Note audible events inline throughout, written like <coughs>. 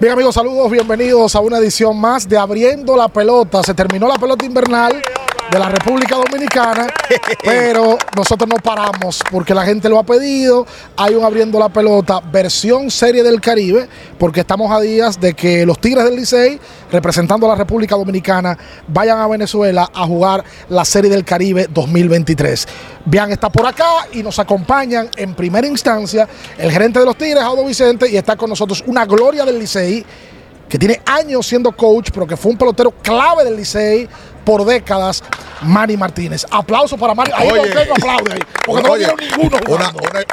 Bien amigos, saludos, bienvenidos a una edición más de Abriendo la Pelota. Se terminó la pelota invernal de la República Dominicana, pero nosotros no paramos porque la gente lo ha pedido. Hay un abriendo la pelota versión Serie del Caribe, porque estamos a días de que los Tigres del Licey, representando a la República Dominicana, vayan a Venezuela a jugar la Serie del Caribe 2023. Bian está por acá y nos acompañan en primera instancia el gerente de los Tigres, Audo Vicente, y está con nosotros una gloria del Licey que tiene años siendo coach, pero que fue un pelotero clave del Licey por décadas, Manny Martínez. Aplauso para Manny. Ahí Oye. no aplaude ahí, porque no Oye, vieron ninguno una- jugando. una-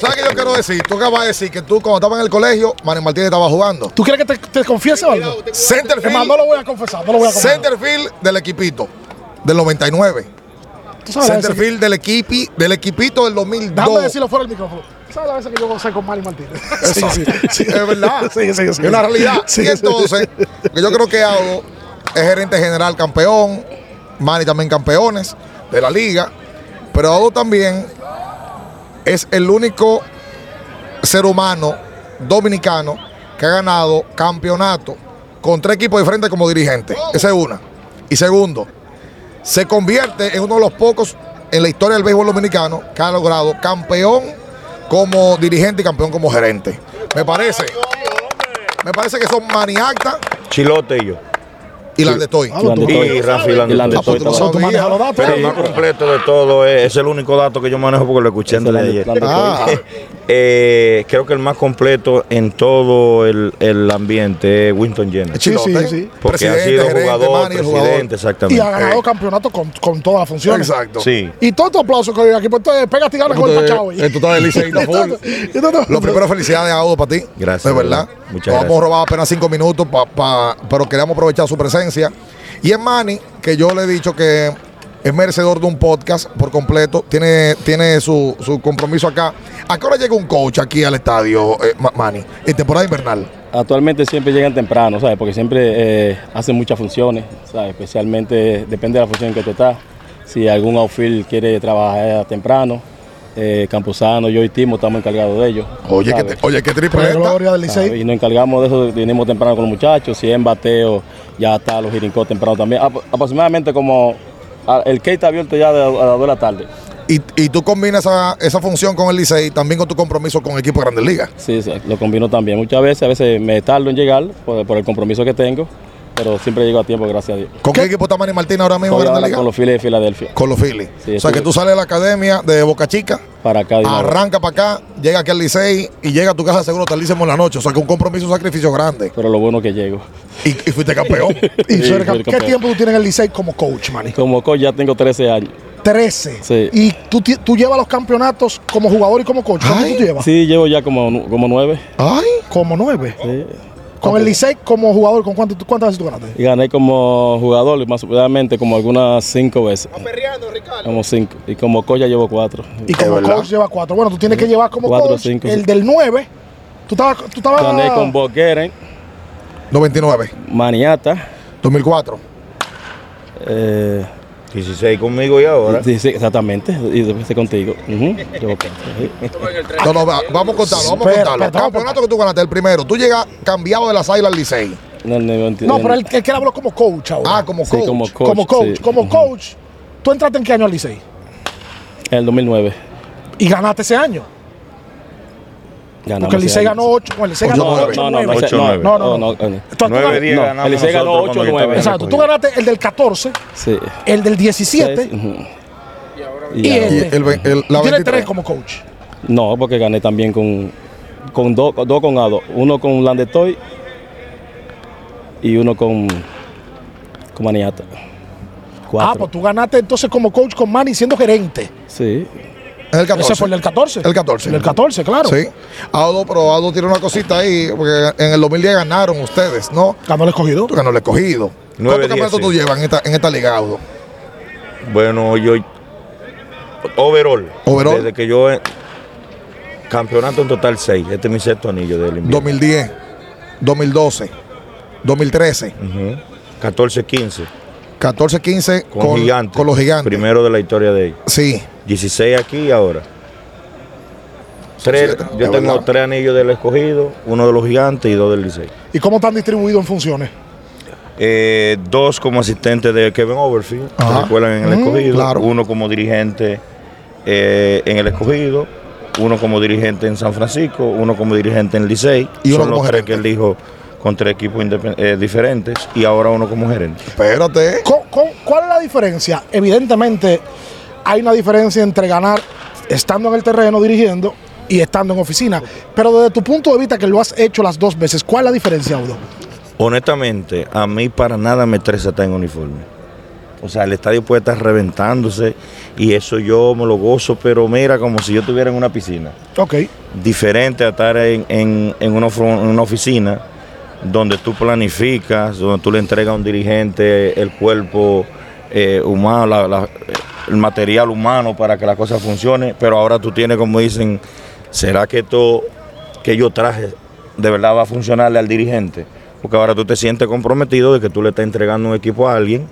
¿Sabes qué yo quiero decir? Tú acabas de decir que tú cuando estabas en el colegio, Manny Martínez estaba jugando. ¿Tú quieres que te, te confiese algo? Es más, no Centerfield, lo voy a confesar, no lo voy a confesar. centerfield del equipito, del 99. ¿Tú sabes la vez que- Centerfield del, equipi, del equipito del 2002. Déjame decirlo fuera del micrófono. ¿Sabes la vez que yo gocé con Manny Martínez? Eso, es verdad. Sí, sí, sí. Es una realidad. Sí, y sí. entonces, que yo creo que Audo es gerente general campeón, Manny también campeones de la liga, pero Audo también es el único ser humano dominicano que ha ganado campeonato con tres equipos diferentes como dirigente. Esa es una. Y segundo, se convierte en uno de los pocos en la historia del béisbol dominicano que ha logrado campeón como dirigente y campeón como gerente. Me parece. Me parece que son Maniacta Chilote y yo. Y las de Toy. Ah, Y Rafi. Ah, manejas los datos. Pero más completo de todo es, es el único dato que yo manejo porque lo escuché antes de ayer. <laughs> Eh, creo que el más completo en todo el, el ambiente es Winston Jenner. Chilote. sí, sí. Porque Presidente, ha sido gerente, jugador, presidente, Y exactamente. ha ganado Eh. campeonato con, con todas las funciones. Exacto. Sí. Y todo tu aplauso que hay aquí, pues entonces pégate y gana con el Pachao. <laughs> full. Y tú no- Lo primero, felicidades a Audo para ti. Gracias, De verdad. verdad. Muchas Nos gracias. hemos robado apenas cinco minutos, pa- pa- pero queríamos aprovechar su presencia. Y es Manny, que yo le he dicho que es merecedor de un podcast por completo. Tiene, tiene su, su compromiso acá. ¿A qué hora llega un coach aquí al estadio, eh, Ma- Manny? En temporada invernal. Actualmente siempre llegan temprano, ¿sabes? Porque siempre eh, hacen muchas funciones, ¿sabes? Especialmente depende de la función en que tú estás. Si algún outfield quiere trabajar temprano, eh, Campuzano, yo y Timo estamos encargados de ello. Oye, que ¿sabes? te- oye, qué triple. Y nos encargamos de eso, venimos temprano con los muchachos. Si es en bateo, ya está los jirincos temprano también. Ap- aproximadamente como el K está abierto ya a las 2 de la tarde. Y, y tú combinas esa, esa función con el Licey también con tu compromiso con el equipo de Grandes Ligas. Sí, sí, lo combino también. Muchas veces, a veces me tardo en llegar por, por el compromiso que tengo, pero siempre llego a tiempo, gracias a Dios. ¿Con qué, equipo está Manny Martínez ahora mismo en ahora Ligas? con los Phillies de Filadelfia. Con los Phillies. Sí, o sea que tú sales de la academia de Boca Chica, Para acá. arranca para acá, llega aquí al Licey y llega a tu casa seguro tardísimo en la noche. O sea que un compromiso, un sacrificio grande. Pero lo bueno que llego. Y, y fuiste campeón. <laughs> Y Sí, ¿Qué campeón. tiempo tú tienes en el Licey como coach, Manny? Como coach ya tengo 13 años. 13. Sí. Y tú, llevas los campeonatos como jugador y como coach. ¿Cuánto Ay. tú llevas? Sí, llevo ya como, como 9. Ay, Como 9. Sí. Con el Licey como jugador, ¿con cuánto, cuántas veces tú ganaste? Y gané como jugador, más probablemente como algunas 5 veces. Como 5. Y como coach ya llevo 4. Y como verdad. coach lleva 4. Bueno, tú tienes que llevar como Cuatro, coach cinco, el sí. del 9. Tú estabas... Tú estabas Gané con Bob Guerin, 99, Maniata. 2004. 2004. Eh, 16 conmigo y ahora. sí, sí, exactamente. Y después contigo. Cuatro, sí. No, no, va- vamos a contarlo, vamos a contarlo. Campeonato que tú ganaste, el primero. Tú llegas cambiado de las águilas al Licey. El 90 No, pero él, él quiere hablar como coach ahora. Ah, como Sí, coach. como coach. como coach. sí. Como Ujú. coach. ¿Tú entraste en qué año al Licey? En el 2009. Y ganaste ese año. Ganamos Porque el Licey ganó 8. El Licey Ocho, ganó nueve. 8. No, no, no, no, nueve. No, no, no. no, no. Tú- tú- 9 10 no, ganamos el Licey ganó nosotros ocho, cuando yo nueve. estaba en Exacto. Tú ganaste el del 14, Sí. el del 17 Seis, ujú. y este. el, el- la Tiene 23. tres como coach. No, porque gané también con, con dos dos con Ado. Uno con Landetoy y uno con, con Maniata. Cuatro. Ah, pues tú ganaste entonces como coach con Manny siendo gerente. Sí. Es el 14. Ese fue el del 14. El 14. El del 14, claro. Sí. Aldo, pero Aldo tiene una cosita ahí, porque en el 2010 ganaron ustedes, ¿no? Ganó el escogido. Ganó el escogido. ¿Cuántos campeonatos tú llevas en esta, en esta liga, Aldo? Bueno, yo. Overall. Overall. Desde que yo. eh, Campeonato en total 6. Este es mi sexto anillo del invierno. 2010, 2012, 2013, Ujú. 14, 15. 14, 15 Con, gigantes. con los gigantes. Primero de la historia de ellos. Sí. 16 aquí y ahora. Tres, siete. yo tengo verdad. tres anillos del escogido, uno de los gigantes y dos del Licey. ¿Y cómo están distribuidos en funciones? Eh, dos como asistente de Kevin Overfield, Ajá. que recuerdan en el Mm, escogido. claro. Uno como dirigente eh, en el escogido. Uno como dirigente en San Francisco. Uno como dirigente en Licey. Y uno Son como los tres gerente. que él dijo con tres equipos eh, diferentes. Y ahora uno como gerente. Espérate. ¿Cuál es la diferencia? Evidentemente hay una diferencia entre ganar estando en el terreno dirigiendo y estando en oficina. Pero desde tu punto de vista que lo has hecho las dos veces, ¿cuál es la diferencia, Udo? Honestamente, a mí para nada me estresa estar en uniforme. O sea, el estadio puede estar reventándose y eso yo me lo gozo, pero mira, como si yo estuviera en una piscina. Ok. diferente a estar en, en- en una, una oficina donde tú planificas, donde tú le entregas a un dirigente el cuerpo eh, humano, la- la- el material humano para que la cosa funcione, pero ahora tú tienes, como dicen, ¿será que esto que yo traje de verdad va a funcionarle al dirigente? Porque ahora tú te sientes comprometido de que tú le estás entregando un equipo a alguien.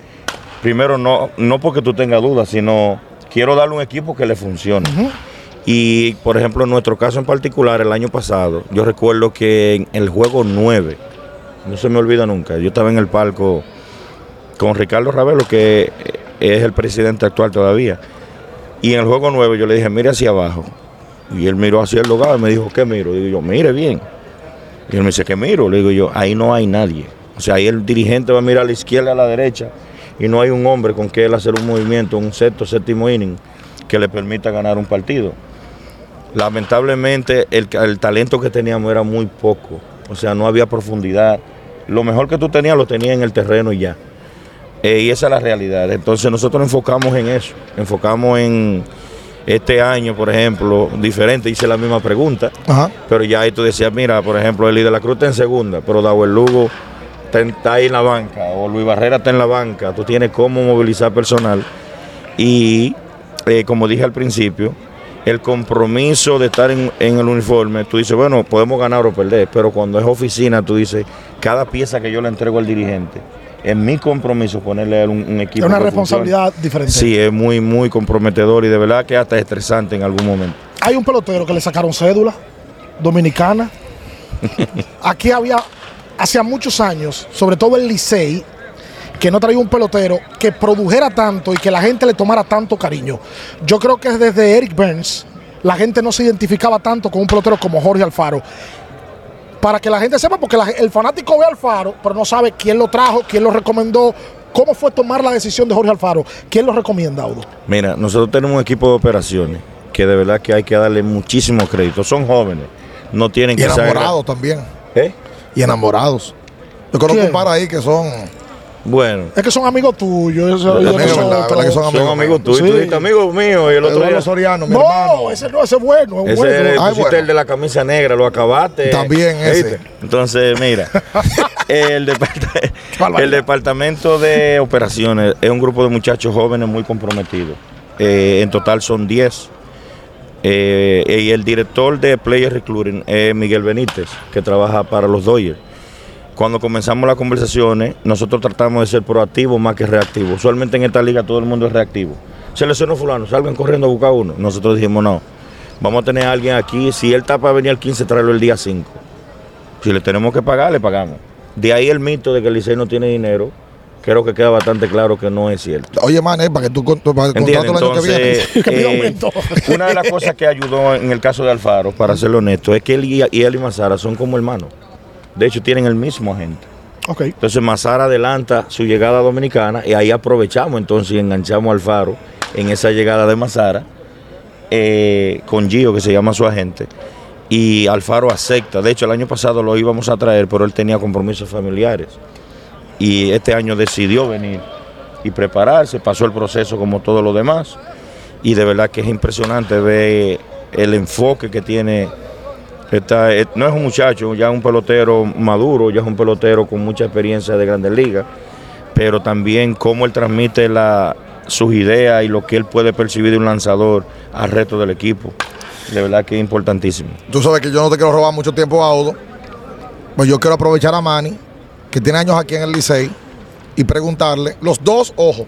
Primero, no, no porque tú tengas dudas, sino quiero darle un equipo que le funcione. Y, por ejemplo, en nuestro caso en particular, el año pasado, yo recuerdo que en el juego 9, no se me olvida nunca, yo estaba en el palco con Ricardo Ravelo, que es el presidente actual todavía. Y en el juego 9 yo le dije, mire hacia abajo. Y él miró hacia el lugar y me dijo, ¿qué miro? Digo yo, mire bien. Y él me dice, ¿qué miro? Le digo yo, ahí no hay nadie. O sea, ahí el dirigente va a mirar a la izquierda a la derecha y no hay un hombre con que él hacer un movimiento, un sexto, séptimo inning que le permita ganar un partido. Lamentablemente el, el talento que teníamos era muy poco, o sea, no había profundidad. Lo mejor que tú tenías lo tenías en el terreno y ya. Eh, y esa es la realidad. Entonces nosotros nos enfocamos en eso, enfocamos en este año, por ejemplo, diferente, hice la misma pregunta, Ajá. pero ya ahí tú decías, mira, por ejemplo, Eli de la Cruz está en segunda, pero Dauer Lugo está, ahí en la banca, o Luis Barrera está en la banca, tú tienes cómo movilizar personal. Y eh, como dije al principio, el compromiso de estar en, en el uniforme, tú dices, bueno, podemos ganar o perder, pero cuando es oficina, tú dices, cada pieza que yo le entrego al dirigente, es mi compromiso ponerle a él un, un Es equipo. una responsabilidad funcione. diferente. Sí, es muy, muy comprometedor y de verdad que hasta estresante en algún momento. Hay un pelotero que le sacaron cédula, dominicana. <laughs> Aquí había, hacía muchos años, sobre todo el Licey, que no traía un pelotero que produjera tanto y que la gente le tomara tanto cariño. Yo creo que desde Eric Burns la gente no se identificaba tanto con un pelotero como Jorge Alfaro. Para que la gente sepa, porque la- el fanático ve a Alfaro, pero no sabe quién lo trajo, quién lo recomendó, cómo fue tomar la decisión de Jorge Alfaro. ¿Quién lo recomienda, Audo? Mira, nosotros tenemos un equipo de operaciones que de verdad que hay que darle muchísimo crédito. Son jóvenes, no tienen Y que ser- enamorados también. ¿Eh? Y enamorados. Yo conozco un par ahí que son. Bueno, Es que son amigos tuyos. eso- También no son verdad que son otros. son amigos tuyos. Sí. Tú dijiste amigos míos y el otro día. Soriano, mi No, hermano. ese no, ese es bueno, es Ese bueno. es Ay, pusiste bueno. el de la camisa negra, lo acabaste. También ese. Entonces, mira, <laughs> el, depart- barbaridad. el departamento de operaciones es un grupo de muchachos jóvenes muy comprometidos. Eh, en total son 10. Eh, y el director de Player Recruiting es Miguel Benítez, que trabaja para los Dodgers. Cuando comenzamos las conversaciones, nosotros tratamos de ser proactivos más que reactivos. Usualmente en esta liga todo el mundo es reactivo. Seleccionó fulano, salgan corriendo a buscar uno. Nosotros dijimos, no, vamos a tener a alguien aquí. Si él está para venir el 15, tráelo el día 5. Si le tenemos que pagar, le pagamos. De ahí el mito de que el Licey no tiene dinero, creo que queda bastante claro que no es cierto. Oye, man, eh, para que tú con- para el contrato el año que viene. Entonces, <laughs> Que eh, una de las cosas que ayudó en el caso de Alfaro, para serlo honesto, es que él y, y él y Mazara son como hermanos. De hecho, tienen el mismo agente. Ok. Entonces, Mazara adelanta su llegada dominicana y ahí aprovechamos entonces y enganchamos a Alfaro en esa llegada de Mazara eh, con Gio, que se llama su agente. Y Alfaro acepta. De hecho, el año pasado lo íbamos a traer, pero él tenía compromisos familiares. Y este año decidió venir y prepararse. Pasó el proceso como todo lo demás. Y de verdad que es impresionante ver el enfoque que tiene. No es un muchacho, ya es un pelotero maduro, ya es un pelotero con mucha experiencia de grandes ligas, pero también cómo él transmite sus ideas y lo que él puede percibir de un lanzador al resto del equipo. De verdad que es importantísimo. Tú sabes que yo no te quiero robar mucho tiempo a Audo. Pues yo quiero aprovechar a Manny, que tiene años aquí en el Licey, y preguntarle, los dos, ojo,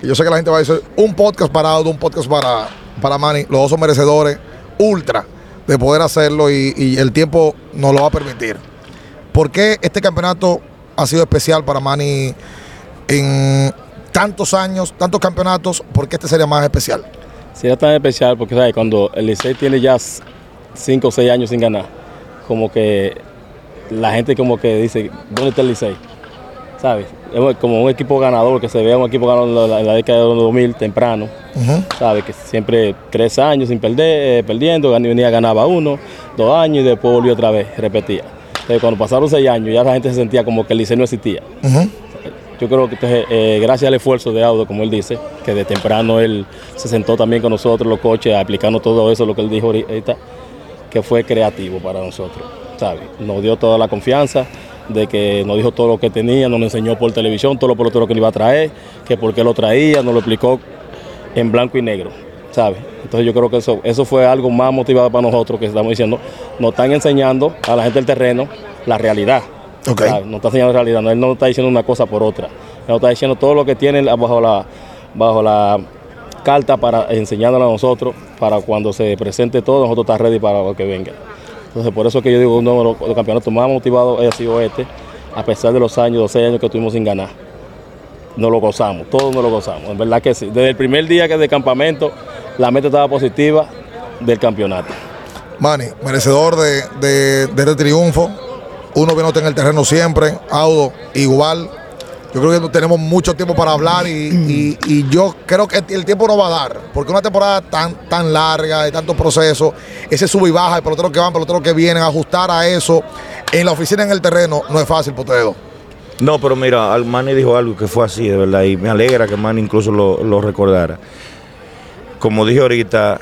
que yo sé que la gente va a decir, un podcast para Audo, un podcast para, para Manny, los dos son merecedores ultra de poder hacerlo y, el tiempo nos lo va a permitir. ¿Por qué este campeonato ha sido especial para Manny en tantos años, tantos campeonatos? ¿Por qué este sería más especial? Sería tan especial porque, ¿sabes? Cuando el Licey tiene ya 5 o 6 años sin ganar, como que la gente como que dice, ¿dónde está el Licey? ¿Sabes? Es como un equipo ganador, que se vea un equipo ganador en la, década de los 2000, temprano. Ujú. ¿Sabes? Que siempre tres años sin perder, eh, perdiendo, venía, ganaba uno, dos años y después volvió otra vez, repetía. Entonces, cuando pasaron seis años, ya la gente se sentía como que el Licey no existía. Yo creo que entonces, eh, gracias al esfuerzo de Audo, como él dice, que de temprano él se sentó también con nosotros, los coches, aplicando todo eso, lo que él dijo ahorita, que fue creativo para nosotros, ¿sabes? Nos dio toda la confianza de que nos dijo todo lo que tenía, nos lo enseñó por televisión, todo lo peloteros que le iba a traer, que por qué lo traía, nos lo explicó en blanco y negro, ¿sabes? Entonces yo creo que eso, eso fue algo más motivado para nosotros, que estamos diciendo, nos están enseñando a la gente del terreno la realidad. Ok. ¿sabes? Nos está enseñando la realidad, no, él no está diciendo una cosa por otra, él nos está diciendo todo lo que tiene bajo la, bajo la carta para enseñándola a nosotros, para cuando se presente todo, nosotros estamos ready para lo que venga. Entonces por eso que yo digo, uno de los, los campeonatos más motivados ha sido este, a pesar de los años, los seis años que tuvimos sin ganar nos lo gozamos, todos nos lo gozamos, en verdad que sí. Desde el primer día que de campamento, la meta estaba positiva del campeonato. Manny, merecedor de, de- de este triunfo. Uno que no está en el terreno siempre. Audo, igual. Yo creo que tenemos mucho tiempo para hablar y, y- y yo creo que el tiempo no va a dar. Porque una temporada tan, tan larga, de tantos procesos, ese sube y baja, el pelotero que van, pelotero que vienen, ajustar a eso en la oficina, en el terreno, no es fácil, Potedo. No, pero mira, Manny dijo algo que fue así, de verdad, y me alegra que Manny incluso lo, lo recordara. Como dije ahorita,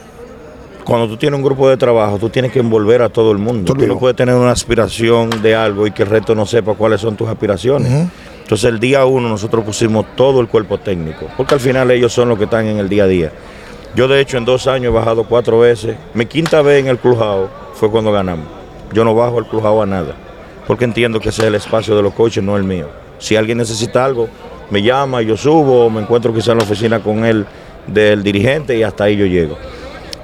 cuando tú tienes un grupo de trabajo, tú tienes que envolver a todo el mundo. Tú no puedes tener una aspiración de algo y que el resto no sepa cuáles son tus aspiraciones. Entonces el día uno nosotros pusimos todo el cuerpo técnico, porque al final ellos son los que están en el día a día. Yo de hecho en dos años he bajado cuatro veces. Mi quinta vez en el Clubhouse fue cuando ganamos. Yo no bajo el Clubhouse a nada, porque entiendo que ese es el espacio de los coaches, no el mío. Si alguien necesita algo, me llama, yo subo, me encuentro quizá en la oficina con él del dirigente y hasta ahí yo llego.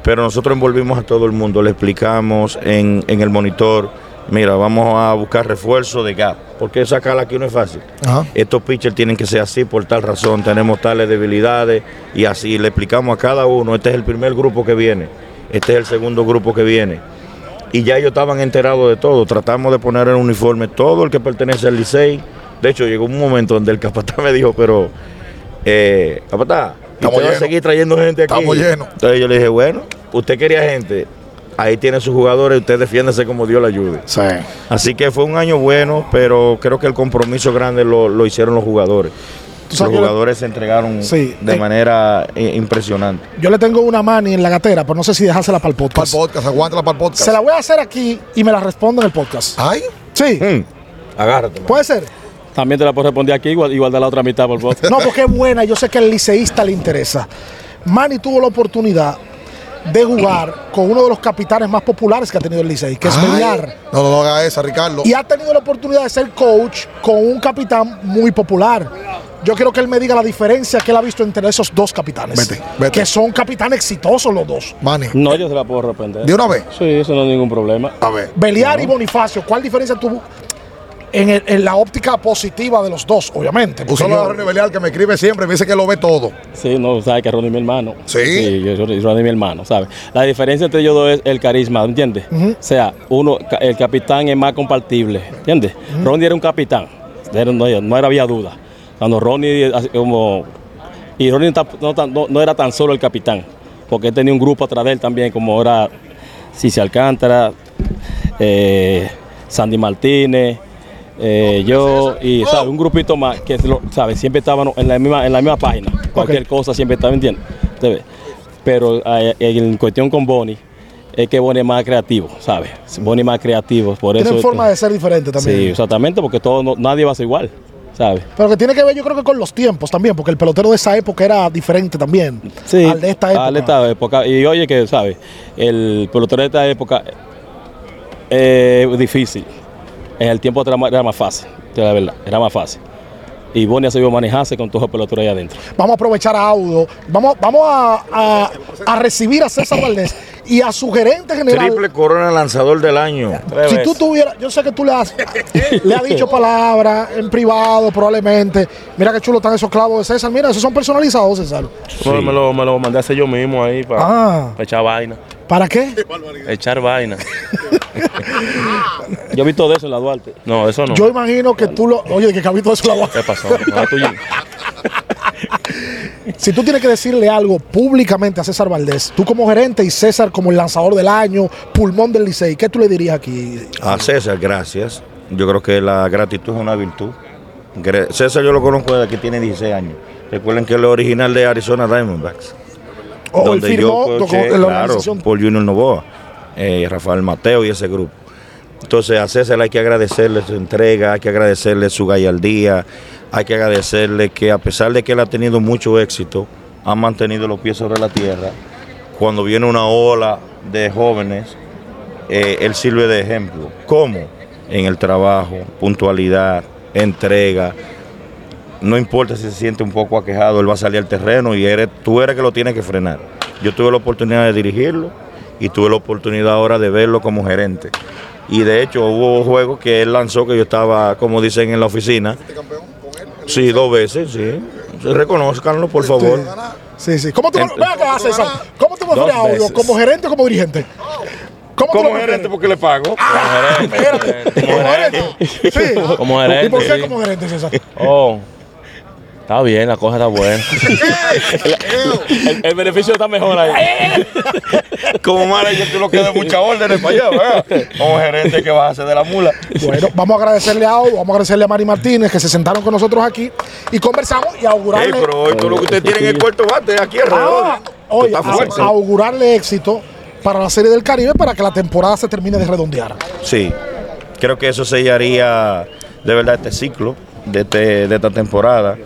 Pero nosotros envolvimos a todo el mundo, le explicamos en el monitor, mira, vamos a buscar refuerzo de gap, porque sacarla aquí no es fácil. Ajá. Estos pitchers tienen que ser así por tal razón, tenemos tales debilidades y así le explicamos a cada uno, este es el primer grupo que viene, este es el segundo grupo que viene. Y ya ellos estaban enterados de todo, tratamos de poner en uniforme todo el que pertenece al Licey. De hecho, llegó un momento donde el capataz me dijo, pero, eh, capataz, ¿y Estamos usted va a seguir trayendo gente aquí? Estamos llenos. Entonces yo le dije, bueno, usted quería gente, ahí tiene sus jugadores, usted defiéndese como Dios le ayude. Sí. Así que fue un año bueno, pero creo que el compromiso grande lo, lo hicieron los jugadores. Los jugadores se entregaron Sí, de eh. manera eh, impresionante. Yo le tengo una mani en la gatera, pero no sé si dejársela para el Para el podcast. podcast, aguántala para el podcast. Se la voy a hacer aquí y me la respondo en el podcast. Ay, Sí, Mm, Agárrate. man. puede ser. También te la puedo responder aquí, igual, igual de la otra mitad por voz. No, porque es buena. Yo sé que al liceísta le interesa. Manny tuvo la oportunidad de jugar con uno de los capitanes más populares que ha tenido el Licey, que es ay. Beliar. No, no, no haga esa, Ricardo. Y ha tenido la oportunidad de ser coach con un capitán muy popular. Yo quiero que él me diga la diferencia que él ha visto entre esos dos capitanes. Vete, vete. Que son capitanes exitosos los dos. Manny, No, yo se la puedo responder. de una vez. Sí, eso no es ningún problema. A ver. Beliar y Bonifacio, ¿cuál diferencia tuvo en, el- en la óptica positiva de los dos, obviamente? Un saludo a Ronnie Belial que me escribe siempre, me dice que lo ve todo. Sí, no, sabes que Ronnie es mi hermano. Sí. yo, yo- Ronnie es mi hermano, ¿sabes? La diferencia entre ellos dos es el carisma, ¿entiendes? O sea, uno, el capitán es más compartible, ¿entiendes? Ronnie era un capitán, era- no, no era había duda. Cuando Ronnie, como. Y Ronnie no, no- no era tan solo el capitán, porque él tenía un grupo atrás de él también, como era Cici Alcántara, eh, Sandy Martínez. Eh, yo y ¿sabes? un grupito más que lo- ¿sabes? siempre estaban en la misma en la misma página cualquier cosa siempre estaba ve. pero eh, en cuestión con Bonnie es que Bonnie es más creativo ¿sabes? Bonnie es más creativo por Tienen eso forma de ser diferente también. sí exactamente porque todo no- nadie va a ser igual ¿sabes? Pero que tiene que ver, yo creo que con los tiempos también, porque el pelotero de esa época era diferente también Sí, al de esta época. al de esta época. Y oye que, ¿sabes? El pelotero de esta época es difícil. En el tiempo era más, era más fácil, de la verdad, era más fácil. Y Bonnie ha sabido manejarse con todos los peloteros ahí adentro. Vamos a aprovechar a Audo. Vamos, vamos a, a- a recibir a César <laughs> Valdés y a su gerente general. Triple corona lanzador del año. Tres Si tú tuvieras, yo sé que tú le has, le has dicho palabras en privado probablemente. Mira qué chulo están esos clavos de César. Mira, esos son personalizados, César. Sí. Me, lo, me lo mandé a hacer yo mismo ahí para Ah. echar vaina. ¿Para qué? Echar vaina. <laughs> yo he visto de eso en la Duarte. No, eso no. Yo imagino que tú lo. Oye, que cabito eso la voy a- ¿Qué pasó? No. <laughs> Si tú tienes que decirle algo públicamente a César Valdés, tú como gerente y César como el lanzador del año, pulmón del Licey, ¿qué tú le dirías aquí? A César, gracias. Yo creo que la gratitud es una virtud. César yo lo conozco desde que tiene 16 años. Recuerden que él es original de Arizona Diamondbacks. O él donde firmó yo con coaché, la claro, por Junior Novoa, eh, Rafael Mateo y ese grupo. Entonces a César hay que agradecerle su entrega, hay que agradecerle su gallardía, hay que agradecerle que a pesar de que él ha tenido mucho éxito, ha mantenido los pies sobre la tierra. Cuando viene una ola de jóvenes, eh, él sirve de ejemplo. ¿Cómo? En el trabajo, puntualidad, entrega. No importa si se siente un poco aquejado, él va a salir al terreno y eres, tú eres que lo tienes que frenar. Yo tuve la oportunidad de dirigirlo y tuve la oportunidad ahora de verlo como gerente. Y de hecho hubo juegos que él lanzó que yo estaba, como dicen en la oficina. Sí, dos veces, sí. Reconozcanlo, por favor. Sí, sí. ¿Cómo tú, acá, César, ¿cómo tú me Dos refieres a veces. ¿Como gerente o como dirigente? ¿Cómo Como gerente porque le pago. Espérate, ¿Como gerente? Sí. Como gerente, <laughs> ¿Y por qué sí. como gerente, César? Oh, está bien, la cosa está buena. <laughs> el, el beneficio está mejor ahí. Como manager tú lo que das muchas órdenes para allá, ¿verdad? Como gerente que vas a hacer de la mula. Bueno, vamos a agradecerle a Audo, vamos a agradecerle a Mari Martínez que se sentaron con nosotros aquí y conversamos y Ey, augurarle, pero hoy todo lo que ustedes tienen en el cuarto bate aquí alrededor. Ah, oye, a- augurarle éxito para la Serie del Caribe para que la temporada se termine de redondear. Sí, creo que eso sellaría de verdad este ciclo de, este- de esta temporada.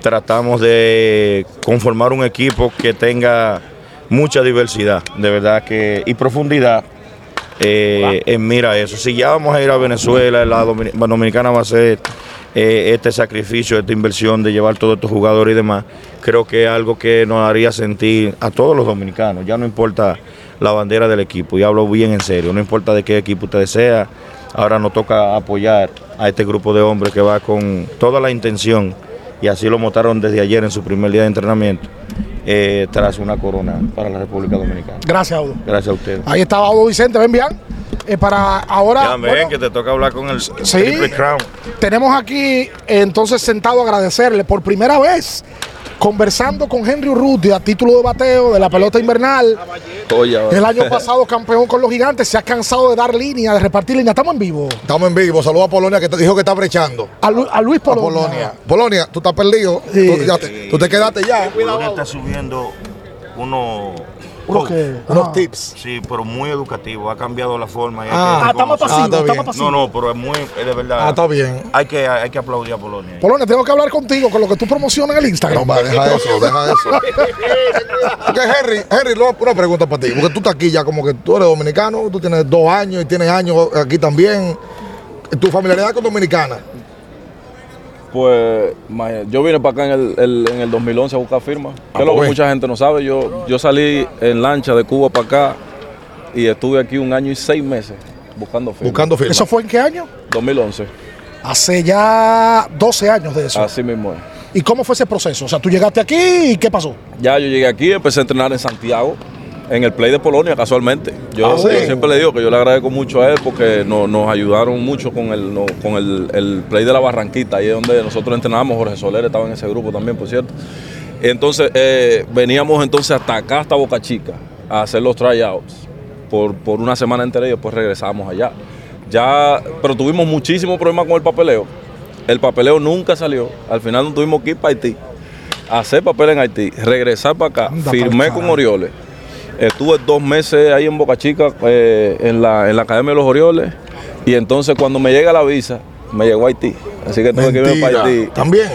Tratamos de conformar un equipo que tenga mucha diversidad, de verdad que y profundidad eh, en mira eso. Si ya vamos a ir a Venezuela, la Domini- Dominicana va a hacer eh, este sacrificio, esta inversión de llevar todos estos jugadores y demás, creo que es algo que nos haría sentir a todos los dominicanos, ya no importa la bandera del equipo, y hablo bien en serio, no importa de qué equipo usted sea, ahora nos toca apoyar a este grupo de hombres que va con toda la intención, y así lo mostraron desde ayer en su primer día de entrenamiento, eh, tras una corona para la República Dominicana. Gracias, Audo. Gracias a ustedes. Ahí estaba Audo Vicente, ven bien. Eh, para ahora. Ya ven bueno, que te toca hablar con el Sí. Triple Crown. Tenemos aquí eh, entonces sentado a agradecerle por primera vez conversando con Henry Urrutia a título de bateo de la pelota invernal. El año pasado campeón con los gigantes, se ha cansado de dar línea, de repartir línea. Estamos en vivo. Estamos en vivo. Saludos a Polonia que te dijo que está brechando. A, Lu- a Luis A Polonia. Polonia. Polonia, tú estás perdido. Sí. Tú, ya te, tú te quedaste ya. Polonia está subiendo uno, Que- Unos ah. tips. Sí, pero muy educativo. Ha cambiado la forma. y Ah. Ah, estamos pasivos, está estamos pasivos. No, no, pero es muy, es de verdad. Ah, está bien. Hay que, hay que aplaudir a Polonia. Polonia, tengo que hablar contigo con lo que tú promocionas en el Instagram. No, deja <laughs> eso, deja eso. Porque Henry, Henry, una pregunta para ti. Porque tú estás aquí ya como que tú eres dominicano, tú tienes dos años y tienes años aquí también. Tu familiaridad con dominicana. Pues yo vine para acá en el, el- en el 2011 a buscar firma. Que es lo que pues. mucha gente no sabe. Yo, yo salí en lancha de Cuba para acá y estuve aquí un año y seis meses buscando firma. Buscando firma. ¿Eso fue en qué año? 2011, Hace ya 12 años de eso. así mismo es. ¿Y cómo fue ese proceso? O sea, tú llegaste aquí y ¿qué pasó? Ya yo llegué aquí, empecé a entrenar en Santiago, en el Play de Polonia casualmente. Yo, Ah, sí. yo siempre le digo que yo le agradezco mucho a él porque no- nos ayudaron mucho con el no- con el, el Play de la Barranquita, ahí es donde nosotros entrenamos, Jorge Soler estaba en ese grupo también, por cierto. Entonces eh, veníamos entonces hasta acá, hasta Boca Chica, a hacer los tryouts por, por una semana entera y después regresamos allá. Ya, pero tuvimos muchísimos problemas con el papeleo. El papeleo nunca salió. Al final nos tuvimos que ir para Haití hacer papel en Haití, regresar para acá, Anda firmé con. Orioles. Estuve dos meses ahí en Boca Chica, eh, en, la, en la Academia de los Orioles, y entonces cuando me llega la visa, me llegó a Haití. Así que tuve que irme para Mentira. Haití. También.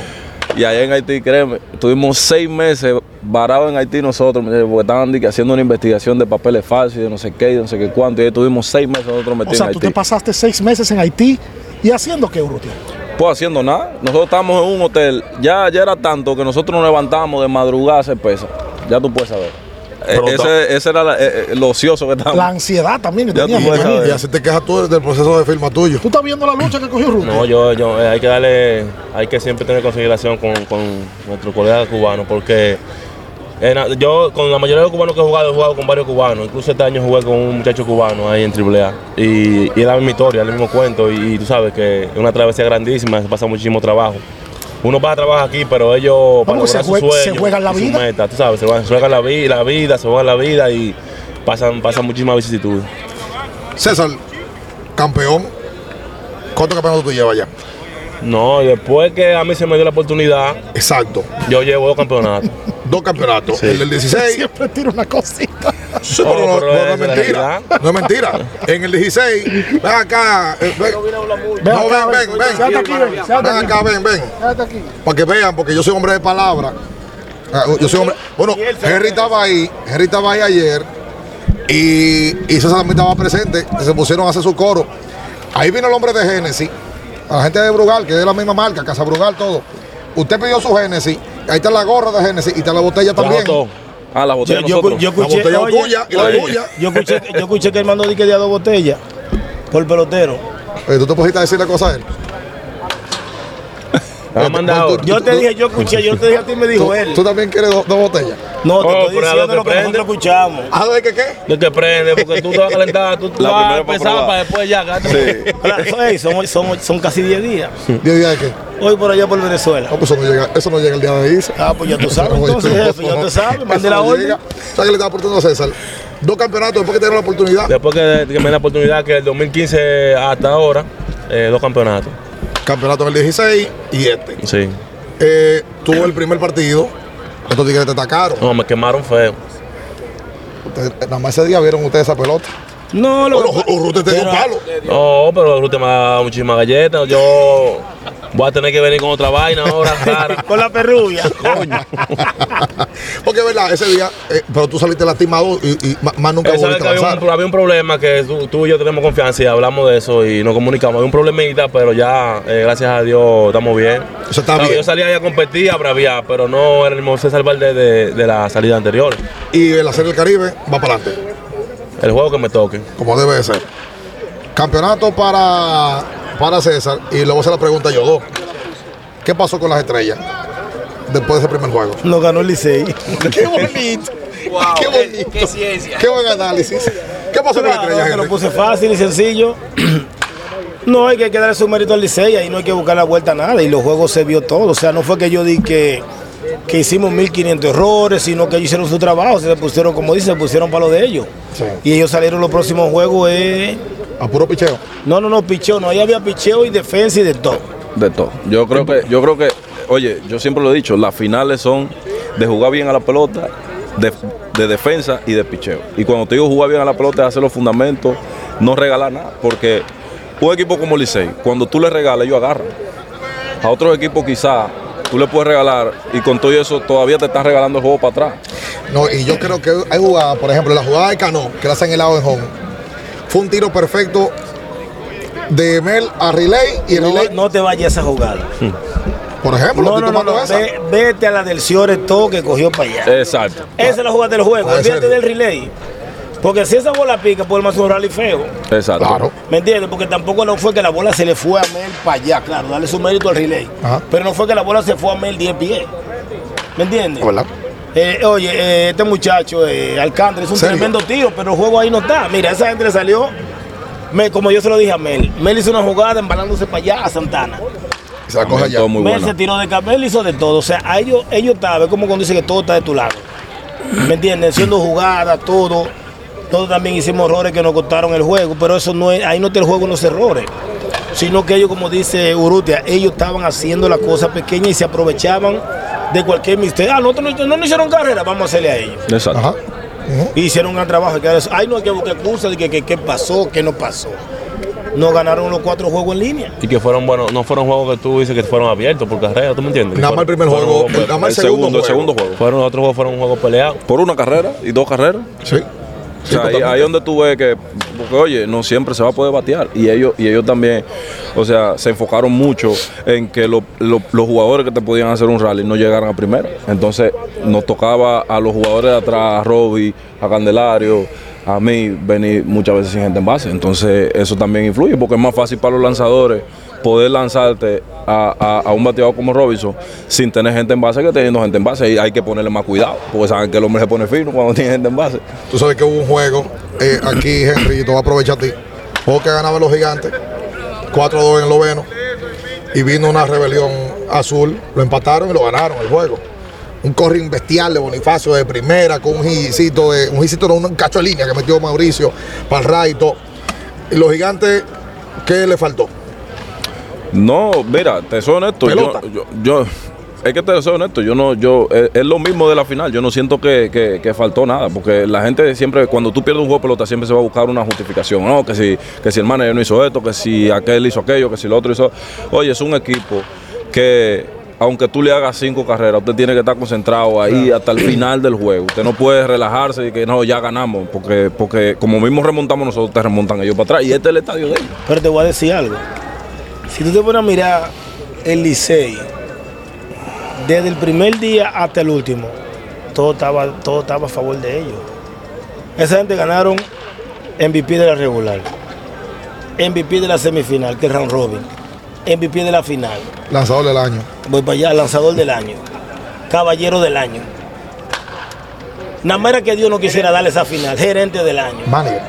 Y allá en Haití, créeme, tuvimos seis meses varados en Haití nosotros, porque estaban di que, haciendo una investigación de papeles falsos y de no sé qué, y de no sé qué cuánto, y ahí tuvimos seis meses nosotros O metidos sea, en tú Haití. te pasaste seis meses en Haití y haciendo qué, Urrutia. Pues haciendo nada. Nosotros estábamos en un hotel. Ya, ya era tanto que nosotros nos levantábamos de madrugada a hacer pesa. Ya tú puedes saber. Eh, ese, ese era la- eh, eh, lo ocioso que estábamos. La ansiedad también que Ya tenía. Y así te quejas tú del proceso de firma tuyo. ¿Tú estás viendo la lucha que cogió Ruth? No, yo, yo, eh, hay que darle, hay que siempre tener consideración con, con nuestro colega cubano, porque eh, yo con la mayoría de los cubanos que he jugado, he jugado con varios cubanos. Incluso este año jugué con un muchacho cubano ahí en AAA. Y, y es la misma historia, el mismo cuento. Y, y tú sabes que es una travesía grandísima, se pasa muchísimo trabajo. Uno va a trabajar aquí, pero ellos para se su se juegan la y su vida. meta, tú sabes, se juegan, se juegan la, vi- la vida, se juegan la vida y pasan, pasan muchísimas vicisitudes. César, campeón. ¿Cuántos campeonatos tú llevas ya? No, y después que a mí se me dio la oportunidad, Exacto. yo llevo dos campeonatos. <laughs> Dos campeonatos. El del 16. <laughs> Siempre tira una cosita. Sí, Oh, pero no, pero no es mentira. realidad. No es mentira. En el 16, ven acá. eh, ven. Ven No, acá, ven, ven, ven. Siéntate aquí, ven. Siéntate Ven aquí. acá, ven, ven. Aquí. Para que vean, porque yo soy hombre de palabra. Ah, Yo soy hombre. Bueno, Henry estaba ahí. Henry estaba ahí ayer. Y, y César también estaba presente. Se pusieron a hacer su coro. Ahí vino el hombre de Génesis. A la gente de Brugal, que es de la misma marca, Casa Brugal, todo. Usted pidió su Génesis. Ahí está la gorra de Génesis y está la botella también. Ah, la botella Yo, yo, nosotros. yo La escuché, botella oye, tuya y la oye, tuya. Yo escuché, yo escuché que el mando di que dio dos botellas por pelotero. Eh, ¿Tú te pusiste a decirle cosas a él? Me Yo te dije, yo escuché, yo te dije a ti, me ¿Tú, dijo él. tú también quieres dos botellas? No, te Oh, estoy diciendo lo que nosotros escuchamos. ¿Ah, de qué qué? De que prende, porque tú te vas a calentar, tú, vas a empezar para después ya. ey, son, casi 10 días. ¿Diez días de qué? Hoy por allá por Venezuela. No, pues eso no llega, eso no llega el día de irse. Ah, pues ya tú sabes, entonces, jefe, ya tú sabes, mande la orden. ¿Sabes que le estaba aportando a César? Dos campeonatos después que te dieron la oportunidad. Después que, que me den la oportunidad, que del 2015 hasta ahora, eh, dos campeonatos. Campeonato en el 16 y este. Sí. Eh, tuvo el primer partido. Estos tigres te atacaron. No, me quemaron feo. Ustedes- nada más ese día vieron ustedes esa pelota. No, lo que Urruti te dio un palo. No, pero Ruth me ha dado muchísimas galletas. Yo voy a tener que venir con otra vaina ahora, <laughs> rara. con la perrubia. <laughs> Coño. Porque es verdad, ese día, eh, pero tú saliste lastimado y, y más, nunca sabe volviste a había un, había un problema que tú, tú y yo tenemos confianza y hablamos de eso y nos comunicamos. Había un problemita, pero ya, eh, gracias a Dios, estamos bien. Eso está Claro, bien. Yo salía ahí a competir, a braviar, pero no era el mismo César Valdés de, de la salida anterior. Y la Serie del Caribe va para adelante, El juego que me toque. como debe de ser. Campeonato para, para César. Y luego se la pregunta yo dos. ¿Qué pasó con las estrellas después de ese primer juego? Nos ganó el Licey. <laughs> ¡Qué bonito! ¡Qué bonito! ¡Qué ciencia! ¡Qué buen análisis! ¿Qué pasó con las estrellas, que lo puse fácil y sencillo. <clears throat> No, hay que darle su mérito al Licey, ahí no hay que buscar la vuelta a nada. Y los juegos se vio todo. O sea, no fue que yo di que, que hicimos 1500 errores, sino que ellos hicieron su trabajo, se pusieron, como dice, se pusieron para lo de ellos. Sí. Y ellos salieron los próximos juegos. eh, A puro picheo. No, no, no, picheo, no, ahí había picheo y defensa y de todo. De todo. Yo creo que, yo creo que, oye, yo siempre lo he dicho, las finales son de jugar bien a la pelota, de, de defensa y de picheo. Y cuando te digo jugar bien a la pelota es hacer los fundamentos, no regalar nada. Porque un equipo como Licey, cuando tú le regalas, ellos agarran. A otros equipos quizás tú le puedes regalar y con todo eso todavía te están regalando el juego para atrás. No, y yo creo que hay jugadas, por ejemplo, la jugada de Cano, que la hacen el lado en home, fue un tiro perfecto de Mel a Relay y el No, Relay, no te vayas a jugar. por ejemplo, No, no, no, tomando no. esa. ve- vete a la del Ciore todo que cogió para allá. Exacto. Esa es la jugada del juego. Puede Olvídate del relay. Porque si esa bola pica, puede más un rally feo. Exacto. Claro. ¿Me entiendes? Porque tampoco no fue que la bola se le fue a Mel para allá, claro, darle su mérito al relay. Ajá. Pero no fue que la bola se fue a Mel 10 pies. ¿Me entiendes? Eh, oye, eh, este muchacho, eh, Alcántara, es un ¿Serio? tremendo tiro, pero el juego ahí no está. Mira, esa gente le salió, me- como yo se lo dije a Mel, Mel hizo una jugada embalándose para allá a Santana. Coge allá. Todo muy Mel bueno. se tiró de cabeza, hizo de todo. O sea, a ellos, ellos estaban, es como cuando dice que todo está de tu lado. ¿Me entiendes? Haciendo jugadas, todo. Todos también hicimos errores que nos costaron el juego, pero eso no es, ahí no está el juego en los errores. Sino que ellos, como dice Urrutia, ellos estaban haciendo las cosas pequeñas y se aprovechaban de cualquier misterio. Ah, nosotros no, no nos hicieron carrera, vamos a hacerle a ellos. Exacto. Ajá. Y hicieron un gran trabajo. que Ahí no hay que buscar excusas de que que- qué pasó, qué no pasó. No ganaron los cuatro juegos en línea. Y que fueron buenos, no fueron juegos que tú dices que fueron abiertos por carrera, ¿tú me entiendes? Nada más el primer juego, nada más El el segundo, el juego. segundo juego. Fueron otros juegos, fueron juegos peleados. Por una carrera y dos carreras. Sí. O sea, ahí, ahí donde tú ves que, porque oye, no siempre se va a poder batear. Y ellos, y ellos también, o sea, se enfocaron mucho en que lo- lo- los jugadores que te podían hacer un rally no llegaran a primero. Entonces nos tocaba a los jugadores de atrás, a Robbie, a Candelario, a mí, venir muchas veces sin gente en base. Entonces eso también influye, porque es más fácil para los lanzadores poder lanzarte a, a- un bateador como Robinson sin tener gente en base que teniendo gente en base. Y hay que ponerle más cuidado, porque saben que el hombre se pone fino cuando tiene gente en base. Tú sabes que hubo un juego, eh, aquí Henry, te voy a ti. Juego que ganaban los gigantes, 4-2 en el noveno. Y vino una rebelión azul, lo empataron y lo ganaron el juego. Un corring bestial de Bonifacio de primera, con un hijicito de. Un hijicito, un cacho de línea que metió Mauricio para el right y. Y los gigantes, ¿qué le faltó? No, mira, te soy honesto. Yo, Pelota. yo, yo- es que te soy honesto. Yo no, yo, es, es lo mismo de la final. Yo no siento que, que- que faltó nada. Porque la gente siempre, cuando tú pierdes un juego de pelota, siempre se va a buscar una justificación. No, que si, que si el manager no hizo esto, que si aquel hizo aquello, que si el otro hizo. Oye, es un equipo que. Aunque tú le hagas cinco carreras, usted tiene que estar concentrado ahí hasta el final del juego. Usted no puede relajarse y que no, ya ganamos. Porque, porque como mismo remontamos nosotros, te remontan ellos para atrás. Y este es el estadio de ellos. Pero te voy a decir algo. Si tú te pones a mirar el Licey, desde el primer día hasta el último, todo estaba, todo estaba a favor de ellos. Esa gente ganaron MVP de la regular, MVP de la semifinal, que es round robin, MVP de la final, Lanzador del año. voy para allá, lanzador del año, caballero del año. Nada más era que Dios no quisiera darle esa final, gerente del año, Manager.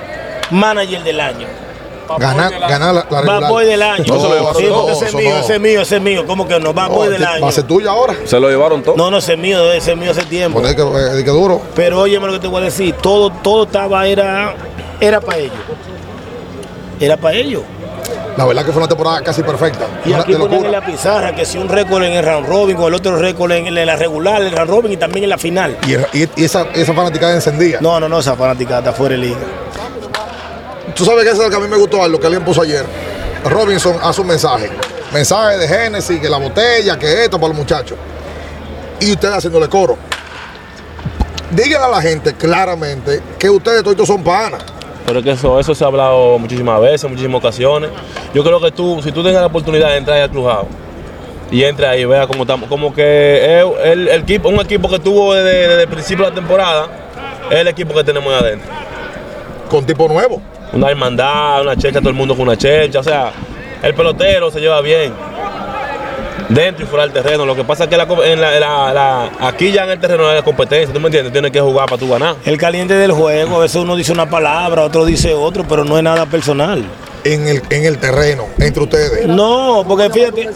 manager del año. Ganar, ganar la, la regular. Boy del año. No se lo llevaron sí, todo, ese es mío, no. ese es mío, ese es mío. ¿Cómo que no? Bad Boy del año. Va a ser ahora. Se lo llevaron todo. No, no, ese es mío, ese es mío hace tiempo. Poner que, eh, que duro. Pero óyeme lo que te voy a decir, todo, todo estaba, era, era para ellos. Era para ellos. La verdad que fue una temporada casi perfecta. Y Una- aquí ponen en la pizarra que si un récord en el round robin, con el otro récord en la regular, el round robin y también en la final. Y, y- y esa, esa fanaticada encendía. No, no, no, esa fanática está fuera de liga. Tú sabes que es lo que a mí me gustó, lo que alguien puso ayer. Robinson hace un mensaje. Mensaje de Génesis, que la botella, que esto para los muchachos. Y ustedes haciéndole coro. Díganle a la gente claramente que ustedes todos son panas. Pero es que eso, eso se ha hablado muchísimas veces, muchísimas ocasiones. Yo creo que tú, si tú tengas la oportunidad de entrar al Clubhouse y entra ahí vea cómo estamos, como que es el, el equipo, un equipo que tuvo desde, desde el principio de la temporada, es el equipo que tenemos ahí adentro. Con tipo nuevo. Una hermandad, una checha, todo el mundo con una checha, o sea, el pelotero se lleva bien. Dentro y fuera del terreno. Lo que pasa es que la en la- la- la- aquí ya en el terreno hay la competencia, ¿tú me entiendes? Tienes que jugar para tú ganar. El caliente del juego, a veces uno dice una palabra, otro dice otro, pero no es nada personal. En el, en el terreno, entre ustedes. No, porque fíjate,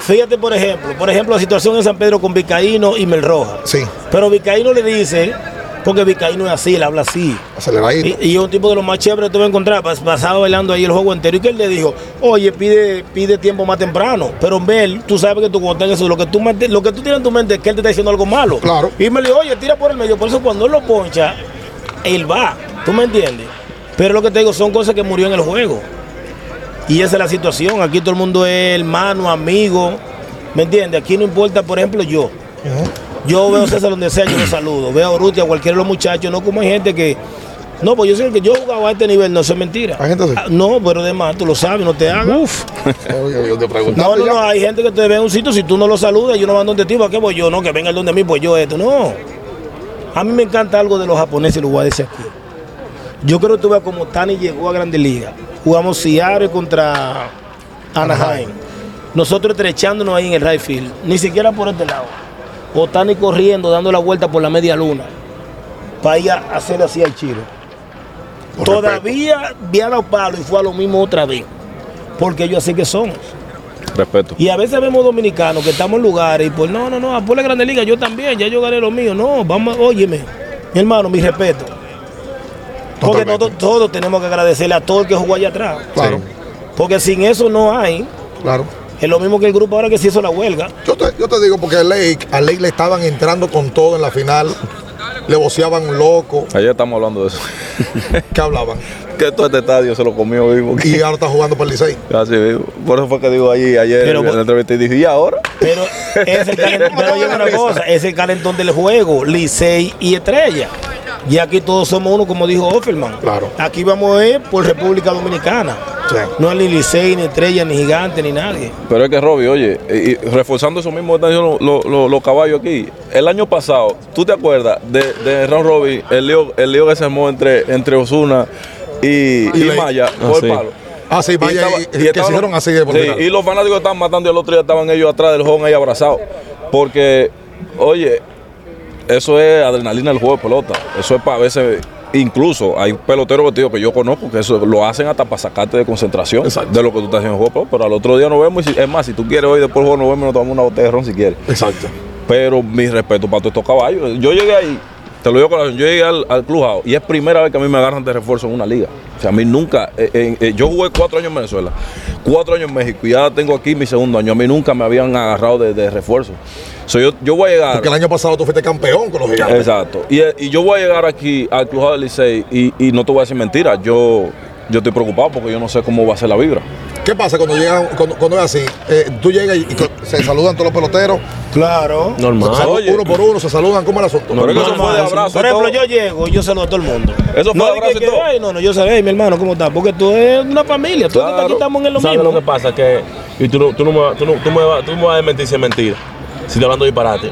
fíjate por ejemplo, por ejemplo la situación en San Pedro con Vicaíno y Melroja. Sí, Pero Vicaíno le dice, porque Vicaíno es así, él habla así. aceleradito. Y, y un tipo de los más chéveres que tú vas a encontrar, pas- pasaba bailando ahí el juego entero. Y que él le dijo, oye, pide, pide tiempo más temprano. Pero Mel, tú sabes que tú en eso, lo que tú, lo que tú tienes en tu mente es que él te está diciendo algo malo. Claro. Y me le dijo, oye, tira por el medio. Por eso cuando él lo poncha, él va. ¿Tú me entiendes? Pero lo que te digo, son cosas que murió en el juego. Y esa es la situación. Aquí todo el mundo es hermano, amigo. ¿Me entiendes? Aquí no importa, por ejemplo, yo. Yo veo a César donde sea, yo lo saludo. Veo a Urrutia, a cualquiera de los muchachos. No como hay gente que. No, pues yo sé que yo he jugado a este nivel, no eso es mentira. Hay gente así. Ah, No, pero además, tú lo sabes, no te hagas. Uf. Yo te. No, no, no, hay gente que te ve en un sitio, si tú no lo saludas, yo no van donde ti, ¿para qué voy yo? No, que venga el donde mí, pues yo esto. No. A mí me encanta algo de los japoneses y los voy a decir aquí. Yo creo que tú veas como Tani llegó a Grande Liga. Jugamos Seattle contra Anaheim. Nosotros estrechándonos ahí en el right field, ni siquiera por este lado. O Tani corriendo, dando la vuelta por la media luna, para ir a hacer así al. Con Todavía había dado palo y fue a lo mismo otra vez. Porque ellos así que son. Respeto. Y a veces vemos dominicanos que estamos en lugares y pues no, no, no, por la Grande Liga yo también, ya yo gané lo mío. No, vamos, óyeme, mi hermano, mi respeto. Porque nosotros todos tenemos que agradecerle a todo el que jugó allá atrás. Claro, Porque sin eso no hay. claro. Es lo mismo que el grupo ahora que se hizo la huelga. Yo te, yo te digo porque a Lake, a Lake le estaban entrando con todo en la final. Le voceaban un loco. Ayer estamos hablando de eso. <laughs> ¿Qué hablaban? que todo este estadio se lo comió vivo. Y ahora está jugando para el Licey. Así mismo. Por eso fue que digo allí, ayer Pero, en la entrevista y dije, ¿y ahora? Pero es el <laughs> calentón, pero oye una cosa, es el calentón del juego, Licey y Estrella. Y aquí todos somos uno, como dijo Offerman. Claro. Aquí vamos a ver por República Dominicana. Sí. No es ni Licey, ni Estrella, ni Gigante, ni nadie. Pero es que, Robbie, oye, y, y reforzando eso mismo que están diciendo los los- los caballos aquí, el año pasado, ¿tú te acuerdas de, de Round Robbie, el lío, el lío que se armó entre, entre Osuna y, Y y. Maya Ah, por sí. el palo? Ah, sí, Maya, estaba- y- que se estaban- hicieron así de por sí, y los fanáticos estaban matando y el otro día estaban ellos atrás del joven ahí abrazados. Porque, oye, eso es adrenalina del juego de pelota. Eso es para a veces. Incluso hay peloteros tío, que yo conozco que eso lo hacen hasta para sacarte de concentración Exacto. de lo que tú estás haciendo en el juego. de pelota. Pero al otro día nos vemos y si- es más, si tú quieres hoy después del juego nos vemos y nos tomamos una botella de ron si quieres. Exacto. Pero mi respeto para todos estos caballos. Yo llegué ahí, te lo digo la yo llegué al, al clubhouse y es primera vez que a mí me agarran de refuerzo en una liga. O sea, a mí nunca, eh, eh, yo jugué cuatro años en Venezuela, cuatro años en México y ya tengo aquí mi segundo año. A mí nunca me habían agarrado de, de refuerzo. So, yo, yo voy a llegar. Porque el año pasado tú fuiste campeón con los gigantes. Exacto. Y, eh, y yo voy a llegar aquí al Club del Licey y, y no te voy a decir mentira. Yo, yo estoy preocupado porque yo no sé cómo va a ser la vibra. ¿Qué pasa cuando llegan, cuando, cuando es así? Eh, tú llegas y, se saludan todos los peloteros, Claro. Normal. se- Oye. uno por uno, se saludan, ¿cómo es el asunto? Es eso fue de abrazo. Por ejemplo, todo. yo llego y yo saludo a todo el mundo. Eso fue no, de abrazo que, y todo. que, ay, no, no, yo sabía, mi hermano, ¿cómo está? Porque tú eres una familia, todos Claro. aquí estamos en lo ¿Sabes mismo. lo que pasa? Que, y tú, no- tú, no me, vas- tú, no, tú, me, vas- tú me vas a desmentir si es mentira. Si estoy hablando disparate.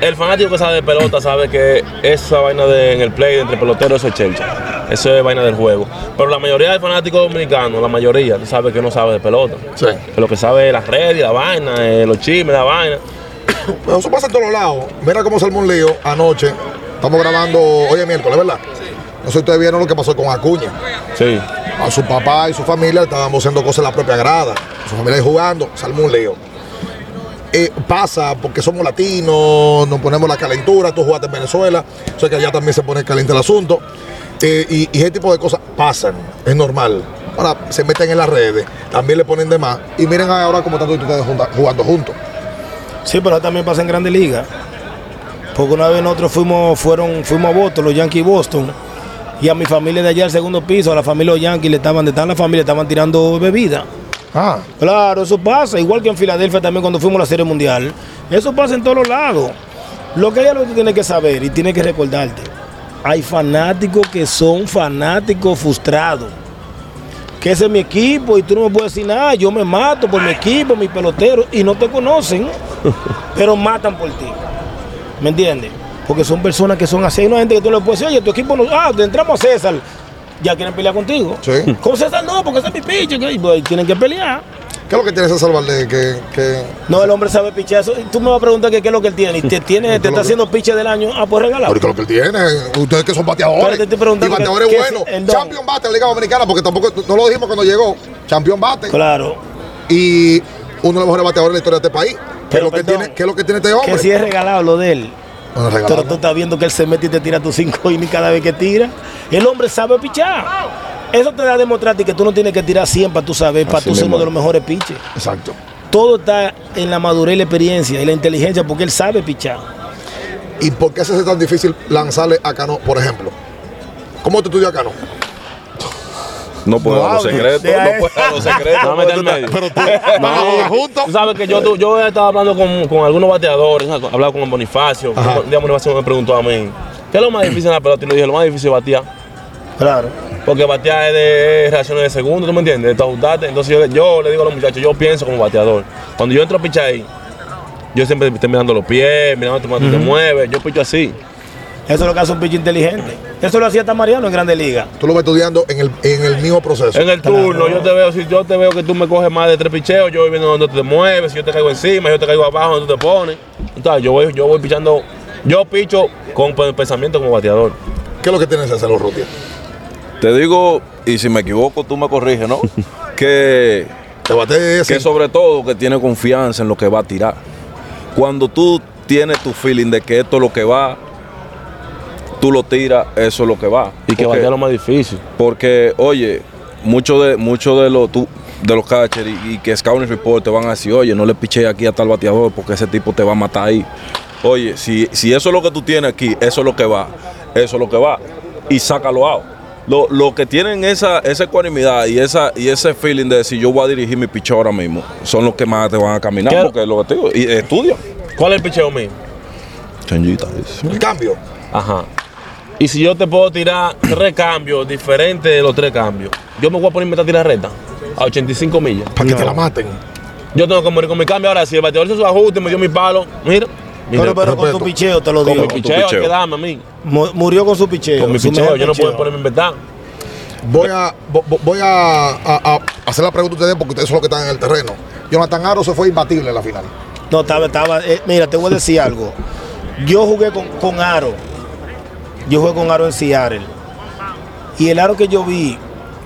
El fanático que sabe de pelota sabe que esa vaina de, en el play entre peloteros eso es chelcha. Eso es vaina del juego. Pero la mayoría de fanáticos dominicanos, la mayoría, tú sabes que no sabe de pelota. Sí. Que lo que sabe es las redes, la vaina, eh, los chismes, la vaina. <coughs> Pero eso pasa en todos lados. Mira cómo un lío anoche. Estamos grabando hoy es miércoles, ¿verdad? No sé si ustedes vieron lo que pasó con Acuña. Sí. A su papá y su familia estaban haciendo cosas en la propia grada. Su familia ahí jugando, un lío. Eh, pasa porque somos latinos, nos ponemos la calentura, tú jugaste en Venezuela, o sea que allá también se pone caliente el asunto. Y, y ese tipo de cosas pasan, es normal. Ahora se meten en las redes, también le ponen de más. Y miren ahora cómo están todos ustedes jugando juntos. Sí, pero también pasa en Grandes Ligas. Porque una vez nosotros fuimos, fueron, fuimos a Boston, los Yankees Boston. Y a mi familia de allá al segundo piso, a la familia de los Yankees, le estaban, de estar la familia, estaban tirando bebida. Ah, Claro, eso pasa. Igual que en Filadelfia también cuando fuimos a la Serie Mundial. Eso pasa en todos los lados. Lo que hay algo que tú tienes que saber y tienes que recordarte. Hay fanáticos que son fanáticos frustrados. Que ese es mi equipo y tú no me puedes decir nada. Yo me mato por mi equipo, mi pelotero y no te conocen, <laughs> pero matan por ti. ¿Me entiendes? Porque son personas que son así. Hay una gente que tú le puedes decir, oye, tu equipo no. Ah, entramos a César. Ya quieren pelear contigo. Sí. Con César no, porque ese es mi piche. que- y pues, tienen que pelear. ¿Qué es lo que tiene César Valdés? Que, que No, el hombre sabe pichar. Eso- Tú me vas a preguntar que qué es lo que él tiene. Y te, tiene, <laughs> te está haciendo piche del año. Ah, pues regalado. Ahorita lo que él tiene, ustedes que son bateadores. Te estoy preguntando y bateadores buenos. Champion bate en la Liga Dominicana, porque tampoco no lo dijimos cuando llegó. Champion bate. Claro. Y uno de los mejores bateadores de la historia de este país. ¿Qué es Pero lo que tiene, qué es lo que tiene este hombre? Que si es regalado lo de él. Bueno, regalado. Pero tú estás viendo que él se mete y te tira tus cinco <laughs> innings cada vez que tira. El hombre sabe pichar. Eso te da a demostrarte que tú no tienes que tirar 100 para tú saber, para tú ser uno de los mejores pitches. Exacto. Todo está en la madurez y la experiencia y la inteligencia porque él sabe pichar. ¿Y por qué se hace tan difícil lanzarle a Cano, por ejemplo? ¿Cómo te estudia Cano? No puedo dar los secretos, no puedo dar los <laughs> secretos. No, porque mete tú el estás- medio. Pero tú, <laughs> <laughs> vamos juntos. Tú sabes que yo, tu- yo he estado hablando con, con algunos bateadores, he hablado con Bonifacio. Ajá. Un día Bonifacio me preguntó a mí, ¿qué es lo más difícil en la pelota? Y le dije, lo más difícil es batear. Claro. Porque batear es de reacciones de segundo, ¿tú me entiendes? De tu ajustarte. Entonces yo, le- yo le digo a los muchachos, yo pienso como bateador. Cuando yo entro a pichar ahí, yo siempre estoy mirando los pies, mirando cómo tú te mueves, yo picho así. Eso es lo que hace un pitcher inteligente. Eso lo hacía hasta Mariano en Grande Liga. Tú lo vas estudiando en el, en el mismo proceso. En el turno, yo te veo, si yo te veo que tú me coges más de tres picheos, yo voy viendo dónde te mueves, si yo te caigo encima, yo te caigo abajo, donde tú te pones. Entonces, yo voy, yo voy pichando, yo picho con pe- pensamiento como bateador. ¿Qué es lo que tiene César Urrutia? Te digo, y si me equivoco, tú me corriges, ¿no? <laughs> que, que sobre todo que tiene confianza en lo que va a tirar. Cuando tú tienes tu feeling de que esto es lo que va, tú lo tiras, eso es lo que va. Y que batea lo más difícil. Porque, oye, muchos de, mucho de, los tú- de los catchers y, y que Scouting Report te van a decir, oye, no le piché aquí a tal bateador porque ese tipo te va a matar ahí. Oye, si, si eso es lo que tú tienes aquí, eso es lo que va, eso es lo que va. Y sácalo out. Lo, lo que tienen esa, esa ecuanimidad y, esa, y ese feeling de decir yo voy a dirigir mi picheo ahora mismo, son los que más te van a caminar. ¿Qué? Porque es lo que te digo, y estudia. ¿Cuál es el picheo mío? Changuita, dice. El cambio. Ajá. Y si yo te puedo tirar tres cambios diferentes de los tres cambios, yo me voy a ponerme a tirar recta a 85 millas. Para que te la maten. Yo tengo que morir con mi cambio. Ahora, si el bateador hizo su ajuste, me dio mi palo, mira. Mira, Pero, pero con tu picheo te lo con digo. mi tu picheo, hay picheo. que darme a mí. Mu- Murió con su picheo. Con mi picheo, yo no puedo ponerme a inventar. Voy a, vo- vo- voy a, a- a hacer la pregunta a ustedes porque ustedes son los que están en el terreno. Jonathan Aro se fue imbatible en la final. No, estaba, estaba. eh, mira, te voy a decir algo. Yo jugué con, con Aro. Yo jugué con Aro en Seattle. Y el aro que yo vi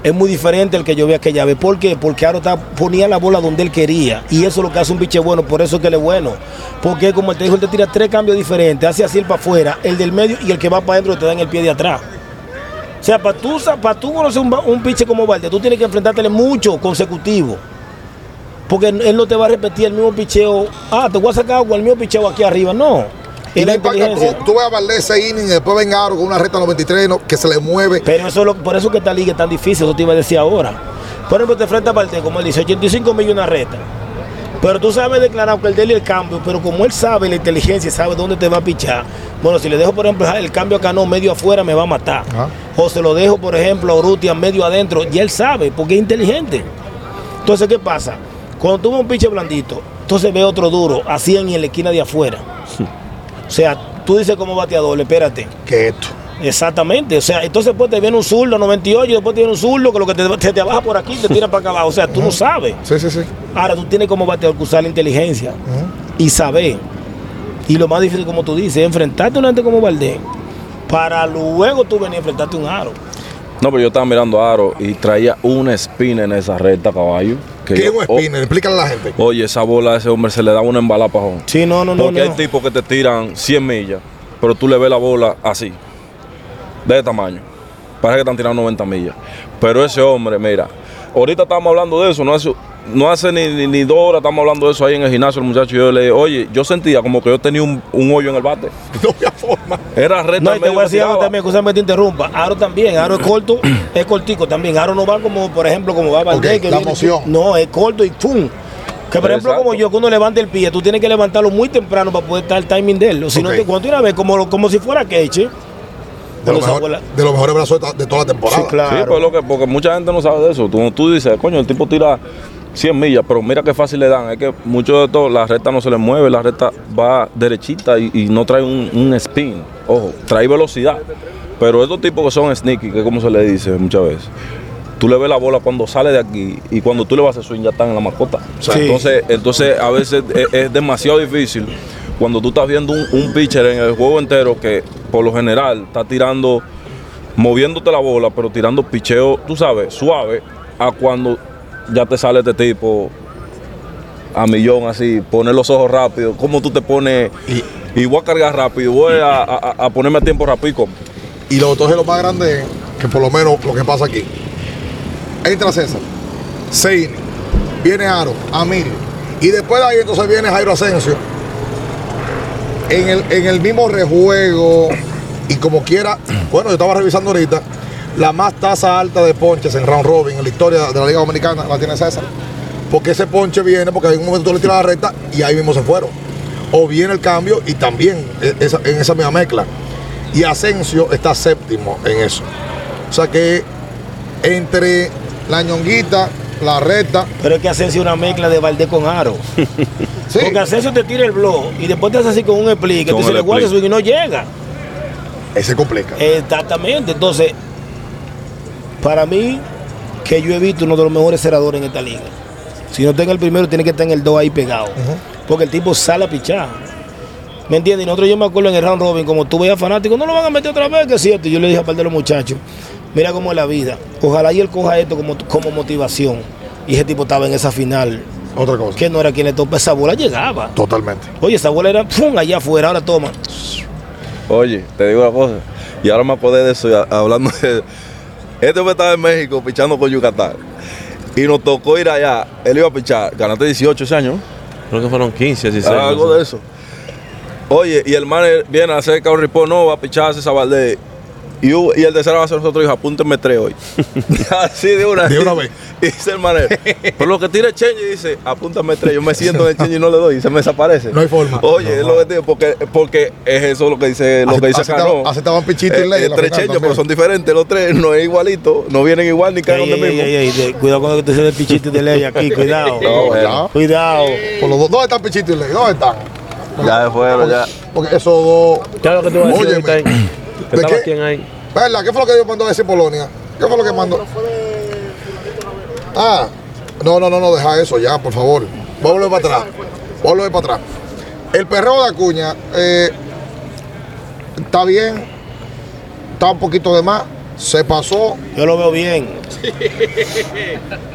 es muy diferente al que yo vi aquella vez. ¿Por qué? Porque Aro está- ponía la bola donde él quería. Y eso es lo que hace un piche bueno. Por eso es que él es bueno. Porque como él te dijo, él te tira tres cambios diferentes. Hace así el para afuera, el del medio y el que va para adentro te da en el pie de atrás. O sea, para tú, para tú conocer un, un piche como Valde, tú tienes que enfrentártele mucho consecutivo. Porque él no te va a repetir el mismo picheo. Ah, te voy a sacar con el mismo picheo aquí arriba. No. Y no la impacta, inteligencia. tú, tú ves a Valdés ese inning y después ven Aro con una recta 93 no, que se le mueve. Pero eso es lo- por eso que esta liga es tan difícil, eso te iba a decir ahora. Por ejemplo, te enfrenta a Valdés, como él dice, 85 millones una reta. Pero tú sabes declarar que el déle el cambio, pero como él sabe la inteligencia y sabe dónde te va a pichar, bueno, si le dejo, por ejemplo, el cambio a Cano medio afuera, me va a matar. Ajá. O se lo dejo, por ejemplo, a Urrutia medio adentro, y él sabe, porque es inteligente. Entonces, ¿qué pasa? Cuando tú ves un pinche blandito, entonces ve otro duro, así en la esquina de afuera. O sea, tú dices como bateador, espérate. Que esto. Exactamente, o sea, entonces después te viene un zurdo 98 y después te viene un zurdo que lo que te, te, te baja por aquí y te tira para acá abajo, o sea, tú no sabes. Sí, sí, sí. Ahora tú tienes como bateador que usar la inteligencia y saber. Y lo más difícil, como tú dices, es enfrentarte a una gente como Valdés para luego tú venir a enfrentarte a un aro. No, pero yo estaba mirando a Aro y traía una espina en esa recta, caballo. que ¿Qué es yo- un spinner? Explícale a la gente. oye, esa bola a ese hombre se le da una embalada pajón. Sí, no, no, no. Porque no. hay tipos que te tiran 100 millas, pero tú le ves la bola así, de tamaño. Parece que están tirando 90 millas. Pero ese hombre, mira, ahorita estamos hablando de eso, no hace, no hace ni, ni- ni dos horas estamos hablando de eso ahí en el gimnasio, el muchacho. y Yo le dije, oye, yo sentía como que yo tenía un, un hoyo en el bate. <laughs> No forma. Era recta No, y te voy a decir algo también, que te interrumpa. Aro también, Aro es corto, <clears throat> es cortico también. Aro no va como, por ejemplo, como va Valdés. Ok, que la moción. No, es corto y ¡pum! Que por ejemplo, Exacto. como yo, que uno levanta el pie, tú tienes que levantarlo muy temprano para poder estar el timing de él. O Si no, te, cuando tú una vez, como, como si fuera Keche. De los, Esa mejor- de los mejores brazos de, de toda la temporada. Sí, claro. Sí, pues lo que, porque mucha gente no sabe de eso. Tú, tú dices, coño, el tipo tira 100 millas, pero mira qué fácil le dan. Es que mucho de todo, la recta no se le mueve, la recta va derechita y, y no trae un, un spin. Ojo, trae velocidad. Pero estos tipos que son sneaky, que es como se le dice muchas veces, tú le ves la bola cuando sale de aquí y cuando tú le vas a hacer swing ya están en la mascota. O sea, Sí. entonces, entonces a veces es, es demasiado difícil cuando tú estás viendo un, un pitcher en el juego entero que por lo general está tirando moviéndote la bola, pero tirando picheo, tú sabes, suave, a cuando ya te sale este tipo a millón así, poner los ojos rápido, como tú te pones y, voy a cargar rápido, voy a, a- a ponerme a tiempo rápido. Y lo otro es lo más grande, que por lo menos lo que pasa aquí. Entra César, Seine, viene Aro, Amil. Y después de ahí entonces viene Jairo Asensio. En el, en el mismo rejuego y como quiera, bueno, yo estaba revisando ahorita, la más tasa alta de ponches en round robin en la historia de la Liga Dominicana la tiene César. Porque ese ponche viene porque en un momento tú le tiras la recta y ahí mismo se fueron. O viene el cambio y también e- en esa misma mezcla. Y Asensio está séptimo en eso. O sea que entre la ñonguita, la recta, Pero es que Asensio es una mezcla de Valdés con Aro. <laughs> sí, Porque Asensio te tira el blog y después te hace así con un split, que Con tú se el le guarda split. swing y no llega. ese complica. Exactamente. Entonces, para mí, que yo he visto uno de los mejores cerradores en esta liga. Si no está en el primero, tiene que estar en el 2 ahí pegado. Porque el tipo sale a pichar. ¿Me entiendes? Y nosotros yo me acuerdo en el round robin, como tú veías fanáticos, no lo van a meter otra vez, que es cierto. Y Yo le dije a par de los muchachos, mira cómo es la vida. Ojalá y él coja esto como, como motivación. Y ese tipo estaba en esa final, Otra cosa. que no era quien le topa, esa bola llegaba. Totalmente. Oye, esa bola era ¡pum! allá afuera, ahora toma. Oye, te digo una cosa, y ahora me acordé de eso, hablando de... Este hombre estaba en México pichando con Yucatán, y nos tocó ir allá, él iba a pichar, ganaste 18 ese año, Creo que fueron 15, 16. Ah, algo no sé. de eso. Oye, y el man viene a hacer el report, no, va a pichar a César Valdés. Y, y el tercero va a ser nosotros, dijo, apúntenme tres hoy. <laughs> <laughs> Así de una De una vez. <laughs> Y dice el manero. Pero lo que tira el Chenji dice, apúntame tres. Yo me siento en el Chenji y no le doy y se me desaparece. No hay forma. Oye, es lo que digo, porque, porque es eso lo que dice, lo Así- que dice Cano. estaban Pichito y Eh, Ley en eh, la Tres Chenjos, pero son diferentes. Los tres no es igualito. No vienen igual ni caen donde ey, mismo. ey, ey, de- cuidado con lo que te dice el pichito de ley aquí, cuidado. No, bueno. Ya. Cuidado. Por los dos, ¿Dónde están Pichito y Ley? ¿Dónde están? Ya se fueron, ya. Porque esos dos. ¿Qué es lo que te voy a decir Ahí? ¿De estaba qué? quién ahí. ¿Verdad? ¿Qué fue lo que Dios mandó a decir Polonia? ¿Qué fue lo que mandó? Ah, no, no, no, no, deja eso ya, por favor. Voy a volver para atrás. Voy a volver para atrás. El perreo de Acuña eh, está bien, está un poquito de más, se pasó, Yo lo veo bien. <laughs>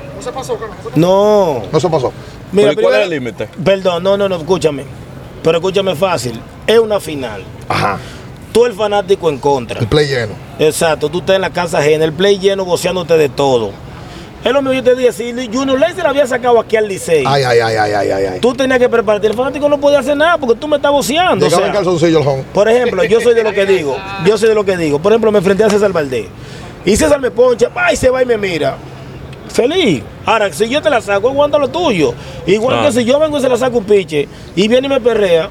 No. no se pasó. Mira, Pero ¿y ¿Cuál es el límite? Perdón, no, no, no, escúchame. Pero escúchame fácil. Es una final. Ajá, Tú el fanático en contra. el play lleno. Exacto, tú estás en la casa ajena, el play lleno, goceándote de todo. Es lo mismo yo te dije, si Junior Ley se la había sacado aquí al Licey, Ay, ay, ay, ay, ay, ay. tú tenías que prepararte. El fanático no podía hacer nada porque tú me estás voceando. o sea, calzoncillo el home. por ejemplo, yo soy de lo que digo, yo soy de lo que digo. Por ejemplo, me enfrenté a César Valdés. Y César me poncha, va y se va y me mira. Feliz. Ahora, si yo te la saco, aguanta lo tuyo. Igual que si yo vengo y se la saco un piche y viene y me perrea,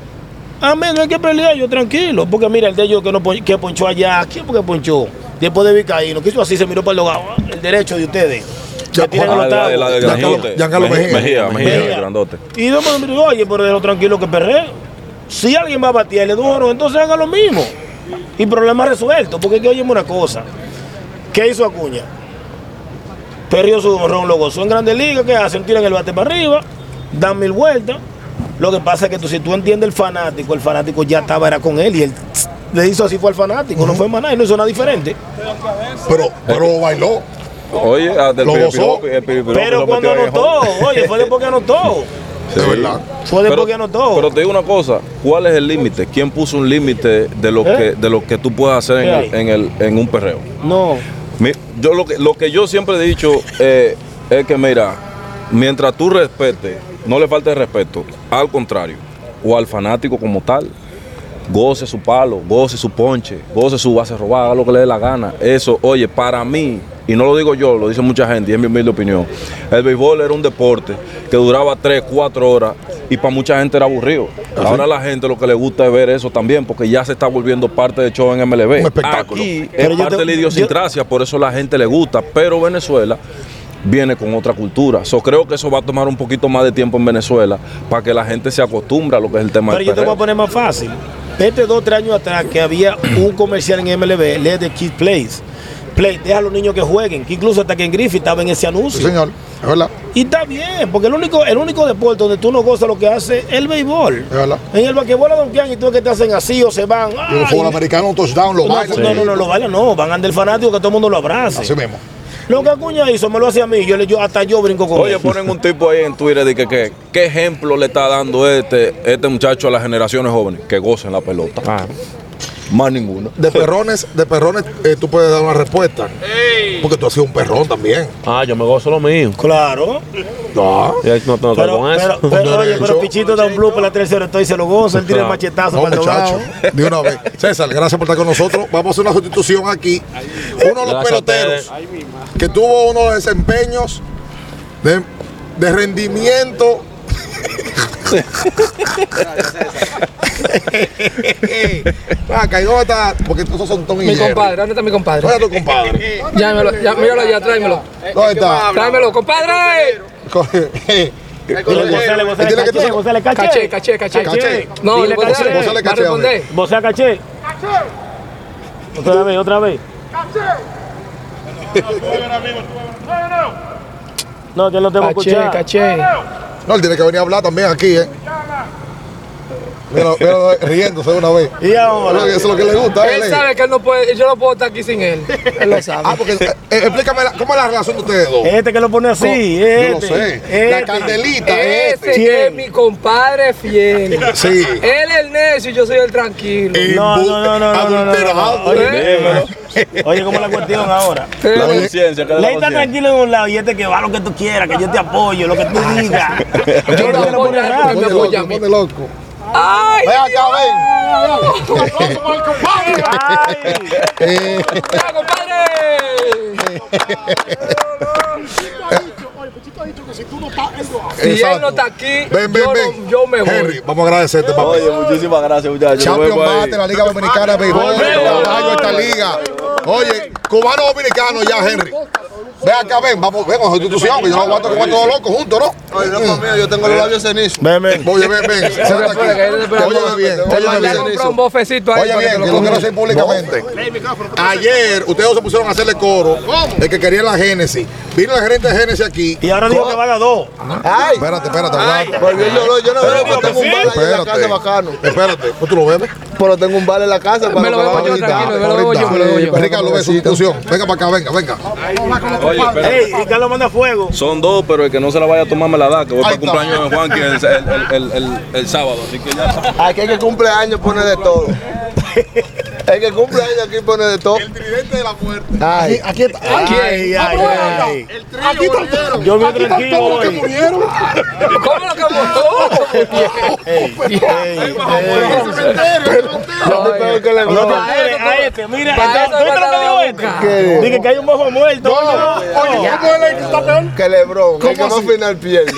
a mí no hay que pelear, yo tranquilo. Porque mira, el de ellos que, no, que ponchó allá, ¿quién fue que ponchó? Después de Vicaíno, que hizo así, se miró para el lugar. El derecho de ustedes. Ya, Ah, Mejía. Mejía, Mejía, grandote. Y yo me digo, oye, pero déjalo tranquilo que perree. Si alguien va a batirle duro, entonces haga lo mismo. Y problema resuelto. Porque que óyeme una cosa. ¿Qué hizo Acuña? Perdió su ron, lo gozó en Grandes Ligas. ¿Qué hacen? Tiran el bate para arriba, dan mil vueltas. Lo que pasa es que tú, si tú entiendes el fanático, el fanático ya estaba era con él y él le hizo así fue al fanático, no fue más nada y no hizo nada diferente. Pero, pero bailó. Oye, ah, del Lo gozó. Pero lo cuando anotó, oye, fue después que anotó. <laughs> Sí. De verdad. Fue después que anotó. pero te digo una cosa, ¿cuál es el límite? ¿Quién puso un límite de lo ¿Eh? que de lo que tú puedes hacer en, en el, en un perreo? No. Mi- Yo lo que, lo que yo siempre he dicho eh, es que, mira, mientras tú respetes, no le falte respeto, al contrario, o al fanático como tal, goce su palo, goce su ponche, goce su base robada, haga lo que le dé la gana. Eso, oye, para mí, y no lo digo yo, lo dice mucha gente, y es mi humilde opinión, el béisbol era un deporte que duraba 3, 4 horas y para mucha gente era aburrido. Ahora a la gente lo que le gusta es ver eso también, porque ya se está volviendo parte del show en MLB. Un espectáculo. Aquí Pero es parte te- de la idiosincrasia, por eso la gente le gusta, pero Venezuela viene con otra cultura. So, creo que eso va a tomar un poquito más de tiempo en Venezuela para que la gente se acostumbre a lo que es el tema Pero del yo te voy a poner más fácil. Este dos, tres años atrás que había un comercial en MLB, Let the Kids Plays. Play, deja a los niños que jueguen, que incluso hasta que en Griffith estaba en ese Sí, anuncio. señor. Es verdad. Y está bien, porque el único, el único deporte donde tú no gozas lo que hace es el béisbol. Es verdad. En el basquetbol a donkean y tú ves que te hacen así o se van. Y el fútbol americano, un touchdown, lo No, bailan. no, no, no, lo bailan, no, van ande el fanático que todo el mundo lo abrace. Así mismo. Lo que Acuña hizo me lo hace a mí, yo, yo hasta yo brinco con Oye, ponen un tipo ahí en Twitter de que, que- qué ejemplo le está dando este, este muchacho a las generaciones jóvenes que gocen la pelota. Ah, Más ninguno. De perrones, de perrones, eh, tú puedes dar una respuesta. Porque tú has sido un perrón también. ah, yo me gozo lo mío. Claro. No. Ya no tengo que ver Pero, con eso. pero, pero, <laughs> oye, pero Pichito da un blue para la tercera, estoy se lo goza, él tira el Claro. machetazo No, para el muchacho. lado. <laughs> De una vez. César, gracias por estar con nosotros. Vamos a hacer una sustitución aquí. Uno de los Gracias a peloteros que tuvo unos desempeños de, de rendimiento. ¿Y dónde está? Porque estos son Tom y Mi Jerry. compadre, ¿dónde está mi compadre? ¿Dónde está tu compadre? Llámelo, ya, míralo allá, tráemelo. ¿Dónde está? Tráemelo, compadre. Dile, gozale, gozale, Dile que caché, tú- caché. Caché, caché, caché. Caché. No, Dile caché. dale va a caché, responder. Vocea caché. Otra vez, otra vez. No, que no te va a Caché, escuchar. caché. No, él tiene que venir a hablar también aquí, ¿eh? Mira, mira, riéndose una vez. Y ahora. Eso es lo que le gusta. Él él, ¿eh? sabe que él no puede, yo no puedo estar aquí sin él. <laughs> Él lo sabe. Ah, porque eh, explícame la- cómo es la relación de ustedes dos. Este que lo pone así, Yo este. lo sé. este. La candelita, Ese este. que es mi compadre fiel. Sí. Él es el necio y yo soy el tranquilo. No, no, no, no, no, no, no, no, Adulterado. <laughs> Oye, ¿cómo es la cuestión ahora? La conciencia, que Ley está tranquilo en un lado y este que va lo que tú quieras, que yo te apoyo, lo que tú digas. Yo lo Este lo pone apoyo, raro. él me Pone apoya a loco, mí. pone loco. Ay, Si él no está aquí, Ven, ven, yo, no- ven. yo me voy. Henry, vamos a agradecerte, papá. Oye, muchísimas gracias, muchachos. Champion bate la Liga Dominicana de Béisbol, caballo esta liga. Oye, cubano dominicano ya, Henry. Ven acá, ven, vamos, ven con sustitución, que yo no aguanto como todos locos juntos, ¿no? Oye, no conmigo, yo tengo los labios cenizos. Ven, ven. Oye, ven, ven. <laughs> Que Óyeme bien, a bien. un bofecito ahí Oye bien, que que lo quiero hacer públicamente. Ayer ustedes se pusieron a hacerle coro de que querían la Génesis. Vino el gerente de Génesis aquí. Y ahora digo que van a dos. Ay, Espérate, espérate, yo, no- veo que tengo un bar en la casa Espérate. bacano. Espérate, ¿pues tú lo bebes? Pero tengo un bar en la casa para Me lo bebo yo, tranquilo, me lo bebo yo, me lo bebo yo. Ricardo, ve sustitución. Venga para acá, venga, venga. Oye. Ey, Ricardo manda fuego. Son dos, pero el que no se la vaya a tomar me la da, que voy para el cumpleaños de Juanqui el, el, el, el, el sábado. Así que ya. Aquí el que cumple años pone de todo. <laughs> El que cumple años aquí pone de todo. tridente de la muerte. Ay, Aquí está. Ay, Ay, ay, ay. Aquí está. Yo me tranquilo todos los que hoy. murieron. ¿Cómo lo que apures, a este, mira, este- eso ¿tú viste lo que me dijo la este? Dije que hay un mojo muerto. Oye, ¿cómo el está peor? Que Lebron, el que más final pierde.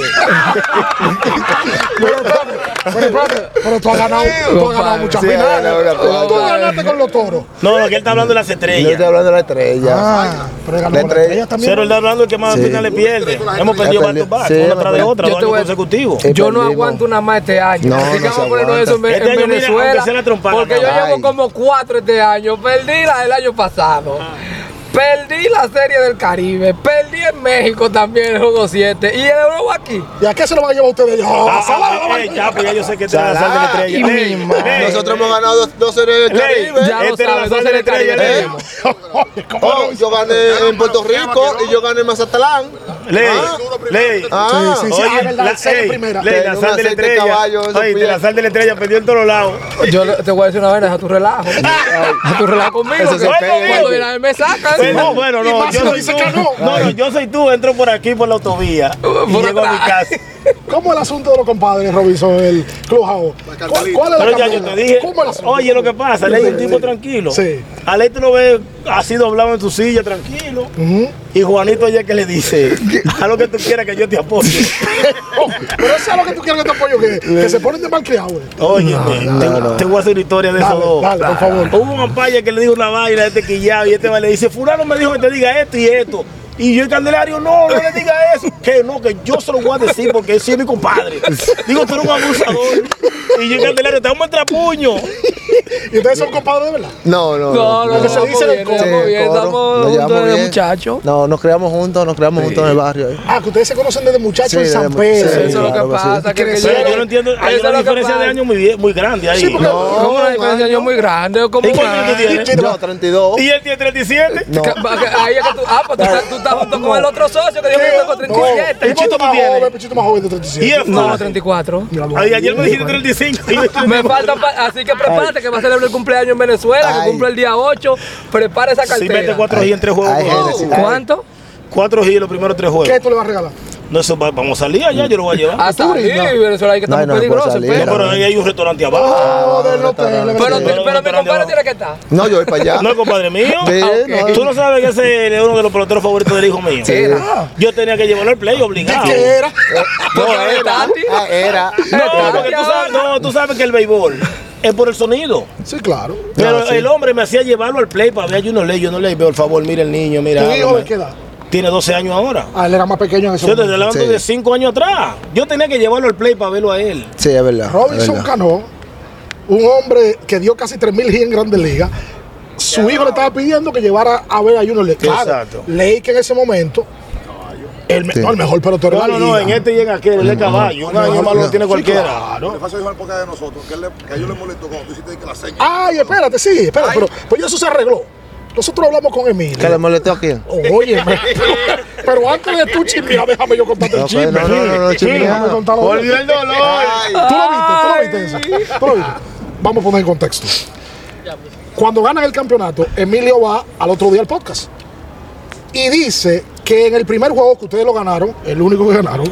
Pero pero tú has ganado, tú has ganado muchas finales. ganado una plata. Tú ganaste con los toros. No, no, que él está hablando de las Yo estrellas. estoy hablando de la estrella. Ah, pero él ganó La las estrella. estrellas también. Cero él está hablando del que más Sí. finales pierde. Hemos perdido He back una tras de otra, Yo dos años consecutivos. Yo no aguanto una más este año. No, Así no que vamos a ponernos eso en, Este en año, mira, Venezuela. porque yo llevo como cuatro este año. Perdí la del año pasado. Perdí la serie del Caribe. Perdí en México también el juego 7. Y el nuevo aquí. ¿Y a qué se lo va a llevar ustedes? Oh, Ah, ah, eh, ya, pues ya yo sé que te la sal de estrella. Nosotros hemos ganado dos, dos series del Caribe. Ya lo la sabes, sal de la entonces estrella. el Caribe. <laughs> Oh, yo gané en Puerto Rico y yo gané en Mazatlán. Ley, ley. Ah, Sí, sí, sí, Oye, ah, la, serie primera. ley, la sal de la estrella. Oye, la sal de la estrella perdió en todos lados. Yo te voy a decir una vez, a tu relajo. <laughs> A tu relajo conmigo. Eso que se pega. Cuando viene me sacan. Pero, bueno, Y no, yo soy tú. no. No, no, yo soy tú, entro por aquí por la autovía y Por llego a mi casa. <laughs> ¿Cómo el asunto de los compadres, Robinson, el Clubhouse? ¿Cuál, cuál es la Pero ya yo te dije, ¿Cómo es el asunto? oye, lo que pasa, él es un tipo tranquilo. Sí. A Ley tú lo ves así doblado en su silla, tranquilo. Y Juanito ya que le dice, haz lo que tú quieras que yo te apoye. <laughs> Pero eso es lo que tú quieres que te apoyo, que, que se ponen de malcriado. güey. Oye, te, te voy a hacer una historia de Dale, esos dos. dale, por favor. Hubo un ampaya que le dijo una vaina a este quillado y este va y le dice, fulano me dijo que te diga esto y esto. Y yo el Candelario, no, no le diga eso. Que no, que yo se lo voy a decir porque sí es mi compadre. Digo, tú eres un abusador. Y yo el Candelario, te vamos a entrar a puño. ¿Y ustedes son compadres de verdad? No, no. No, no, Lo que se no, dice el bien, estamos bien, estamos Nos juntos desde muchachos. No, nos creamos juntos, nos creamos juntos en el barrio. ahí. Ah, que ustedes se conocen desde muchachos Sí, en San Pedro. sí, Eso es lo claro que pasa. que- yo no entiendo, hay una diferencia de años muy, bien- muy grande ahí. Sí, porque- No. ¿Cómo una diferencia de años muy grande? ¿Cómo ¿Y cuánto tú tienes? Yo, 32. Y él tiene 37. No. Que- <laughs> que- Ahí es que tú, ah, pues tú, estás junto con el otro socio que dijo que yo tengo No, 37. Pichito ¿Cuánto tú más joven, Pichito más joven de 37. Y es No, fácil. 34. Ay, ayer me dijiste 35. y yo <laughs> estoy- Me faltan, así que prepárate que va a celebrar el cumpleaños en Venezuela, que cumple el día 8. Prepara esa Si mete cartera. 4 G en 3 juegos. ¿Cuánto? 4 G en los primeros 3 ¿Qué juegos. tú le vas a regalar? No, eso va- vamos a salir allá, yo lo voy a llevar. A salir, Venezuela hay que No, estar no, muy no peligroso. salir, pero- Pero ahí hay un restaurante abajo. Oh, del hotel. Pero, pero, mi compadre tiene que estar. No, yo voy para allá. No es compadre mío. Sí, ok. no. Tú no sabes que ese es uno de los peloteros favoritos del hijo mío. Era. Yo tenía que llevarlo al play obligado. ¿Qué era? Porque No, era era. Ah, era. No, porque tú sabes, no, tú sabes que el béisbol es por el sonido. Sí, claro. Pero No, sí. el hombre me hacía llevarlo al play para ver a Juno Ley. Yo no le por favor, mira el niño, mira. ¿Tu hijo de qué edad? Tiene 12 años ahora. Ah, él era más pequeño en ese Yo te momento. levanto Sí. de 5 años atrás. Yo tenía que llevarlo al play para verlo a él. Sí, es verdad. es Robinson verdad. Cano, un hombre que dio casi 3.000 hits en Grandes Ligas, su hijo le estaba pidiendo que llevara a ver a Junior. Claro, Exacto. Ley que en ese momento, el, me- Sí. no, el mejor pelotero No, de la no, no, en este y en aquel, él es caballo. Un año más lo tiene Sí, cualquiera. claro. Le pasa al podcast de nosotros, que, él le- que a ellos les molestó cuando tú hiciste que la seña. Ay, espérate, sí, espérate, pero pues eso se arregló. Nosotros hablamos con ¿Que le Emilio. molestó a quién? Oye, pero antes de tú chismear, déjame yo contarte el Ok, chisme. no, no, no, no. Volvió el dolor. ¿Tú lo viste? ¿Tú lo viste esa? ¿Tú lo viste? Vamos a poner en contexto. Cuando ganan el campeonato, Emilio va al otro día al podcast y dice que en el primer juego que ustedes lo ganaron, el único que ganaron,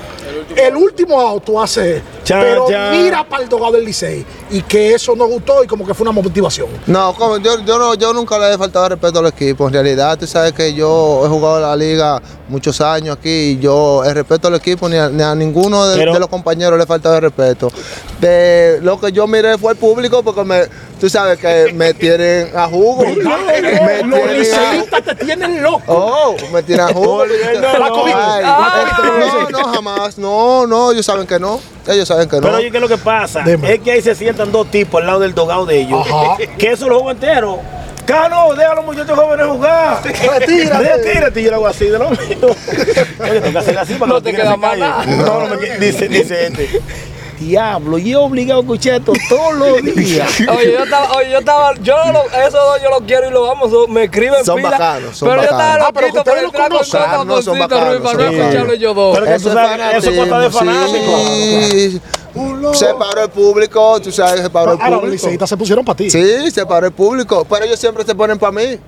el último auto hace Pero mira para el dogado del Licey y que eso no gustó y como que fue una motivación. No, como yo, yo, no, yo nunca le he faltado respeto al equipo. En realidad, tú sabes que yo he jugado la liga muchos años aquí y yo el respeto al equipo ni a, ni a ninguno de, Pero- de los compañeros le he faltado el respeto. De lo que yo miré fue el público porque me, tú sabes que me tienen a jugo. me Los tienen liceístas te tienen loco. Oh, me jugo. Ay, a lo- no, no, jamás. No, no, ellos saben que no. Ellos saben que no. Pero oye, ¿qué es lo que pasa? Dime. Es que ahí se sientan dos tipos al lado del dogado de ellos. Ajá. <laughs> Que eso lo juego entero. Carlos, deja a los muchachos jóvenes jugar. <laughs> Retírate. Retírate. Y yo lo hago así de lo mío. <laughs> Oye, tengo que hacer así para que No los te queda nada. No, no me dice, dice este. Diablo, y he obligado a escuchar esto todos los <laughs> días. Oye, yo estaba, oye, yo estaba, yo lo, esos dos yo los quiero y los amo, so- me escriben Son pila, bacanos, son pero yo estaba bacanos. Ah, pero ustedes lo conocen. Ah, no, son bacanos, Ruiz, para son no escucharlo bacanos. yo dos. Pero que tú es sabes, eso consta de fanáticos. Sí. Se paró el público, tú sabes que se paró el Ahora los público. liceístas se pusieron para ti. Sí, se paró el público, pero ellos siempre se ponen para mí.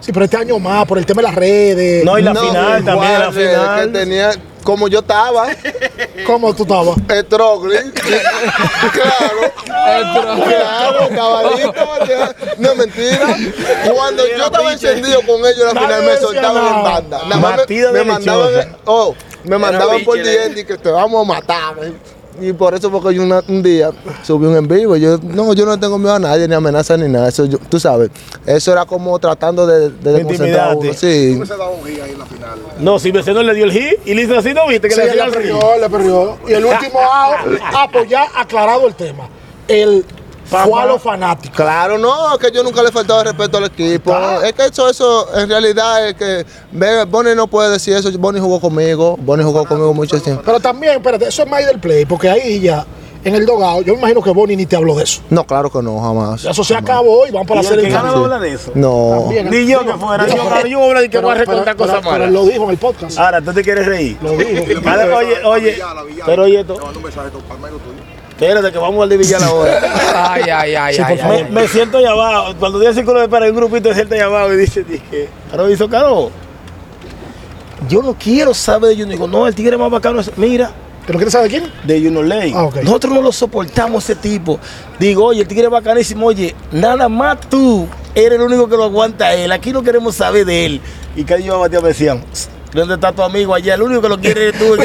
Sí, pero este año más, por el tema de las redes. No, y la final también, la eh, final. Que tenía, como yo estaba, <laughs> ¿Cómo tú estabas? el Troglin. <laughs> claro. Claro, caballito, no es mentira. Cuando yo estaba encendido con ellos en la Nadie final me soltaban en banda. Nada más me, de me mandaban, oh, me mandaban por biche, DM y que te vamos a matar. Y por eso porque yo una- un día subí un en vivo. Yo no, yo no tengo miedo a nadie, ni amenaza ni nada. Eso yo- tú sabes. Eso era como tratando de, de a uno. No, si Beceno le dio el hit y le hizo así, ¿no viste? Que Sí, le le perdió, le perdió. Y el último out, <laughs> ah, pues ya aclarado el tema. El fue a los fanáticos. Claro, no, es que yo nunca le he faltado el respeto al equipo. Es que eso, eso, en realidad es que Bonnie no puede decir eso. Bonnie jugó conmigo, Bonnie jugó conmigo mucho tiempo. Pero también, espérate, eso es más del play, porque ahí ya, en el dogado, yo me imagino que Bonnie ni te habló de eso. No, claro que no, jamás. Eso se acabó y van para Y la el gana no habla de eso. No. También. Ni yo que fuera, yo, pero- yo hablo de que pero- voy a recontar pero- cosas pero- Pero malas. él lo dijo en el podcast. Ahora, ¿tú te quieres reír? Lo dijo. Oye, oye, pero oye esto. Espérate que vamos al de Villar ahora. <laughs> Ay, ay, ay, Sí, por ay. Me, me siento allá abajo. Cuando di el círculo de espera, un grupito de gente allá abajo y dice, dije, Caro hizo Caro. Yo no quiero saber de Junior. Digo, no, el tigre más bacano es, mira, ¿Que no quieres saber quién? de Junior Ley. Ah. Nosotros no lo soportamos ese tipo. Digo, oye, el tigre es bacanísimo. Oye, nada más tú eres el único que lo aguanta a él. Aquí no queremos saber de él. Y cada yo me decían, ¿dónde está tu amigo allá? El único que lo quiere eres tú. <laughs>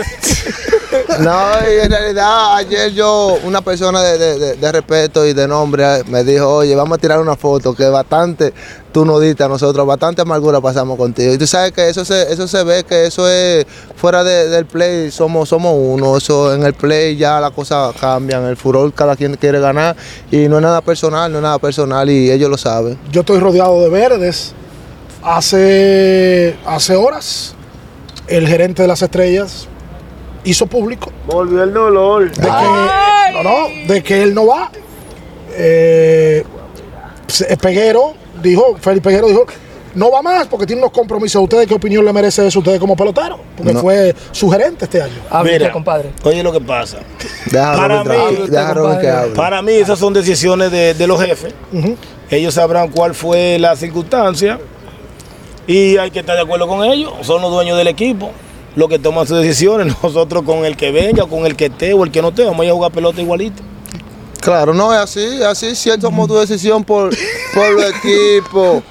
No, y en realidad ayer yo, una persona de, de- de- de respeto y de nombre, eh, me dijo, oye, vamos a tirar una foto que bastante tú nos diste a nosotros, bastante amargura pasamos contigo. Y tú sabes que eso se, eso se ve, que eso es fuera de- del play, somos, somos uno, eso en el play ya las cosas cambian, el furor cada quien quiere ganar y no es nada personal, no es nada personal y ellos lo saben. Yo estoy rodeado de verdes. Hace, hace horas, el gerente de las estrellas hizo público Volvió el dolor. de que, no, no, de que él no va. Eh, Peguero dijo, Félix Peguero dijo, no va más porque tiene unos compromisos. ¿Ustedes qué opinión le merece eso a ustedes como pelotero? Porque No. fue su gerente este año. Hable Mira, usted, compadre. Oye lo que pasa. Para mí- tranquilo, deja a Robert que compadre. hable. Para mí esas son decisiones de, de los jefes. Ellos sabrán cuál fue la circunstancia y hay que estar de acuerdo con ellos. Son los dueños del equipo los que toman sus decisiones. <laughs> Nosotros con el que venga, con el que esté o el que no esté, vamos a ir a jugar pelota igualito. Claro, no es así, es así, si él tomó tu decisión por, por el equipo,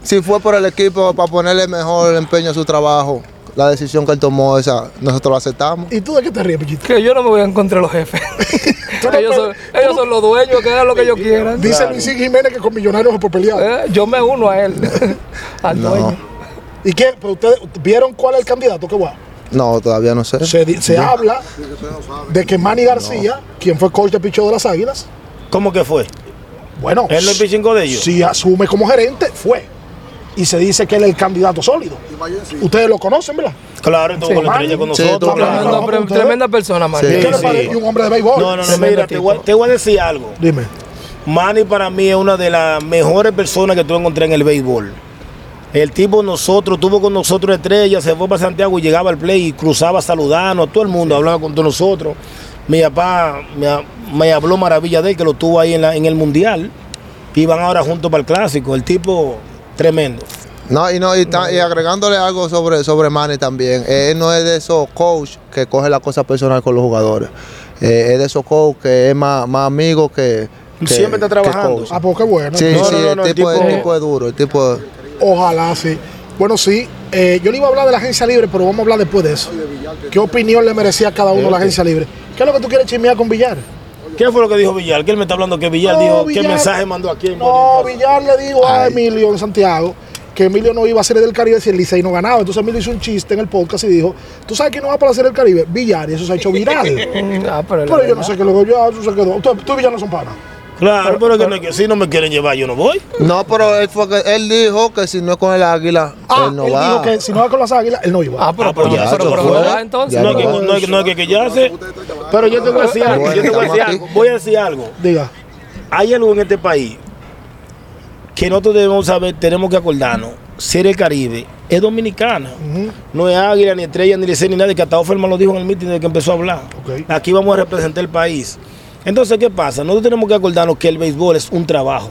si fue por el equipo para ponerle mejor empeño a su trabajo, la decisión que él tomó, esa, nosotros la aceptamos. ¿Y tú de qué te ríes, Pichito? Que yo no me voy a encontrar los jefes. <laughs> ellos, son, ellos son los dueños, que hagan lo que ellos quieran. Dice Luisín Jiménez que con Millonarios es por pelear. Eh, yo me uno a él, <laughs> al No. dueño. ¿Y qué? ¿Pero ustedes vieron cuál es el candidato? ¿Qué guay? No, todavía no sé. Se, se habla de que Manny García, quien fue corte pichó de las Águilas, ¿Cómo que fue? bueno, ¿Él no es pichingo de ellos? si asume como gerente, fue. Y se dice que él es el candidato sólido. Ustedes lo conocen, ¿verdad? Claro, estuvo Sí. con la estrella con Sí, nosotros. claro. Pre- tremenda persona, man. Sí. ¿Qué le sí. un hombre de béisbol. No, no, no, mira, te voy, te voy a decir algo. Dime. Manny para mí es una de las mejores personas que tú encontré en el béisbol. El tipo nosotros, tuvo con nosotros estrella, se fue para Santiago y llegaba al play y cruzaba saludando a todo el mundo, hablaba con todos nosotros. Mi papá me, ha- me habló maravilla de él, que lo tuvo ahí en, la- en el mundial. Y van ahora juntos para el clásico. El tipo tremendo. No, y, no, y, ta- y agregándole algo sobre, sobre Manny también, él no es de esos coach que coge la cosa personal con los jugadores. eh, es de esos coach que es más, más amigo que, que- Siempre está trabajando. Ah, pues qué bueno. Sí, No, sí, no, no, el, no, el tipo, el tipo- tipo es duro, el tipo es- Ojalá, sí. Bueno, sí. eh, yo le iba a hablar de la agencia libre, pero vamos a hablar después de eso. ¿Qué opinión le merecía a cada uno la agencia libre? ¿Qué es lo que tú quieres chismear con Villar? ¿Qué fue lo que dijo Villar? ¿Qué él me está hablando que Villar No, dijo? Villar- ¿Qué mensaje mandó a quién? No, Villar le dijo a Emilio en Santiago que Emilio no iba a ser del Caribe si el Licey no ganaba. Entonces Emilio hizo un chiste en el podcast y dijo, ¿tú sabes quién no va para la Serie del Caribe? Villar, y eso se ha hecho viral. <laughs> Ah, pero yo no sé qué luego ya eso se quedó. Tú, tú y Villar no son panas. Claro, pero, que no, que si no me quieren llevar, yo no voy. No, pero él, fue que, él dijo que si no es con el águila, Ah, él no él va. dijo que si no va con las águilas, él no iba. Ah, pero, Ah, pero, ya, pero, pero no va entonces. Ya no, no que, va. no, que, no hay que quillarse. Pero yo te voy a decir algo. Yo te voy a decir algo. Voy a decir algo. Diga. Hay algo en este país que nosotros debemos saber, tenemos que acordarnos. Ser el Caribe es dominicana. No es águila, ni estrella, ni liceo, ni nada. Que hasta Offerman lo dijo en el meeting de que empezó a hablar. Aquí vamos a representar el país. Entonces, ¿qué pasa? Nosotros tenemos que acordarnos que el béisbol es un trabajo.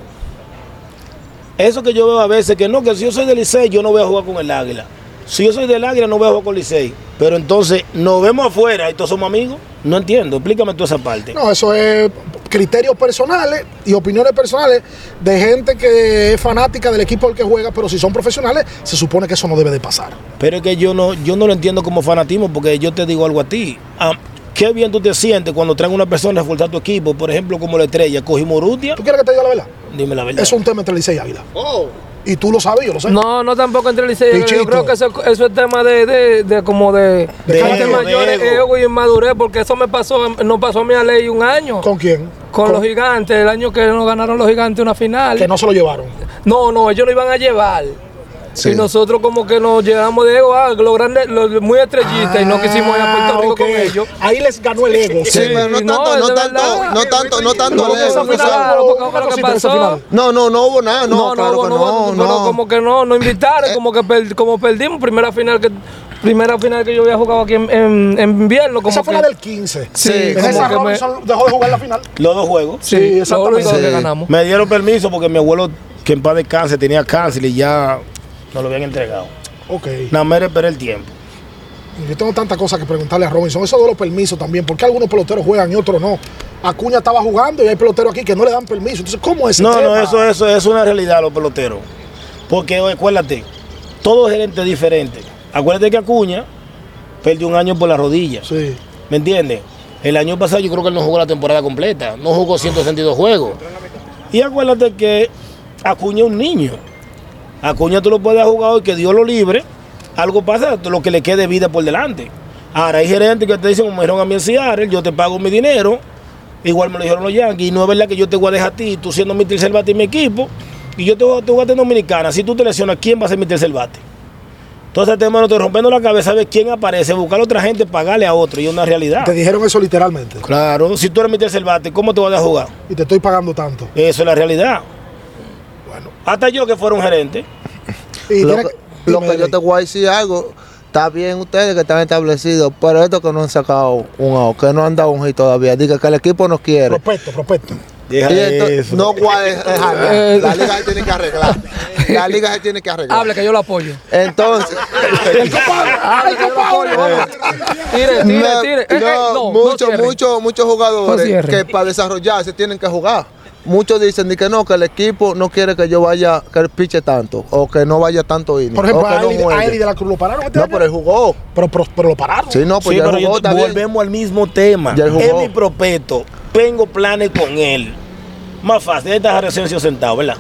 Eso que yo veo a veces, que no, que si yo soy del Licey, yo no voy a jugar con el Águila. Si yo soy del Águila, no voy a jugar con Licey. Pero entonces, nos vemos afuera y todos somos amigos. No entiendo, explícame toda esa parte. No, eso es criterios personales y opiniones personales de gente que es fanática del equipo al que juega, pero si son profesionales, se supone que eso no debe de pasar. Pero es que yo no, yo no lo entiendo como fanatismo, porque yo te digo algo a ti. Ah, qué bien tú te sientes cuando traen una persona a reforzar tu equipo, por ejemplo, como la estrella, cogimos Urrutia. ¿Tú quieres que te diga la verdad? Dime la verdad. Es un tema entre Licey y Águila. Y tú lo sabes, yo lo sé. No, no tampoco entre Licey. y. Yo creo que eso, eso es tema de, de, de como de, De gente ego, mayor, de ego. ego y inmadurez, porque eso me pasó, nos pasó a mí a ley un año. ¿Con quién? Con los gigantes, el año que nos ganaron los gigantes una final. Que no se lo llevaron. No, no, ellos lo iban a llevar. Sí. Y nosotros como que nos llevamos de ego, ah, los grandes, los muy estrellistas, y no quisimos ir a Puerto Rico Ah, ok. con ellos. Ahí les ganó el ego. Sí, Sí, pero no no, tanto, no tanto, verdad. no tanto, no tanto lo pasó. final. No, no, no hubo nada, no, claro que no, pero no. como que no, no invitaron, como que per- como perdimos primera final que primera final que yo había jugado aquí en, en, en invierno, como Esa fue que, la del 15. Sí, como esa que me- dejó de jugar la final. Los dos juegos. sí, Sí, lo exactamente. que ganamos. Me dieron permiso porque mi abuelo, que en paz descanse, tenía cáncer y ya nos lo habían entregado. Ok. Nada más era esperar el tiempo. Yo tengo tantas cosas que preguntarle a Robinson. Eso de los permisos también. ¿Por qué algunos peloteros juegan y otros no? Acuña estaba jugando y hay peloteros aquí que no le dan permiso. Entonces, ¿cómo es ese No, tema? no, eso, eso es una realidad los peloteros. Porque acuérdate, todo gerente es diferente. Acuérdate que Acuña perdió un año por la rodilla. Sí. ¿Me entiendes? El año pasado yo creo que él no jugó la temporada completa. No jugó 162 juegos. Y acuérdate que Acuña es un niño. Acuña tú lo puedes jugar hoy, que Dios lo libre. Algo pasa, lo que le quede vida por delante. Ahora hay gerentes que te dicen, como me dijeron a mí en Seattle, yo te pago mi dinero. Igual me lo dijeron los Yankees. Y no es verdad que yo te voy a dejar a ti, tú siendo mi tercer bate en mi equipo. Y yo te voy, voy a tener dominicana. Si tú te lesionas, ¿quién va a ser mi tercer bate? Entonces, te hermano, te rompiendo la cabeza, ver quién aparece, buscar a otra gente, pagarle a otro. Y es una realidad. Te dijeron eso literalmente. Claro, si tú eres mi tercer bate, ¿cómo te vas a jugar? Y te estoy pagando tanto. Eso es la realidad. Bueno. Hasta yo que fuera un gerente. Y Lo tiene que, lo yo te voy a decir algo, está bien ustedes que están establecidos, pero estos que no han sacado un out, que no han dado un hit todavía, diga que el equipo no quiere. Prospecto, prospecto. Deja Y esto- eso. no guay, <laughs> dejarla. la liga se tiene que arreglar. La liga se tiene que arreglar. Hable que yo lo apoyo. Entonces, <laughs> <laughs> Hable que yo lo apoyo. vamos. Tire, tire, no, tire. Eh, eh, no, muchos, muchos, muchos jugadores que para desarrollarse tienen que jugar. Muchos dicen de que no, que el equipo no quiere que yo vaya, que él piche tanto, o que no vaya tanto inning, Por ejemplo, o que a no Eli, a juegue. Eli de la Cruz lo pararon este No, año? pero él jugó. pero, pero, pero lo pararon. Sí, no, pues Sí, ya pero jugó yo- también. volvemos al mismo tema. Ya él jugó. Es mi prospecto. Tengo planes con él. Más fácil, él está Recencio sentado, ¿verdad?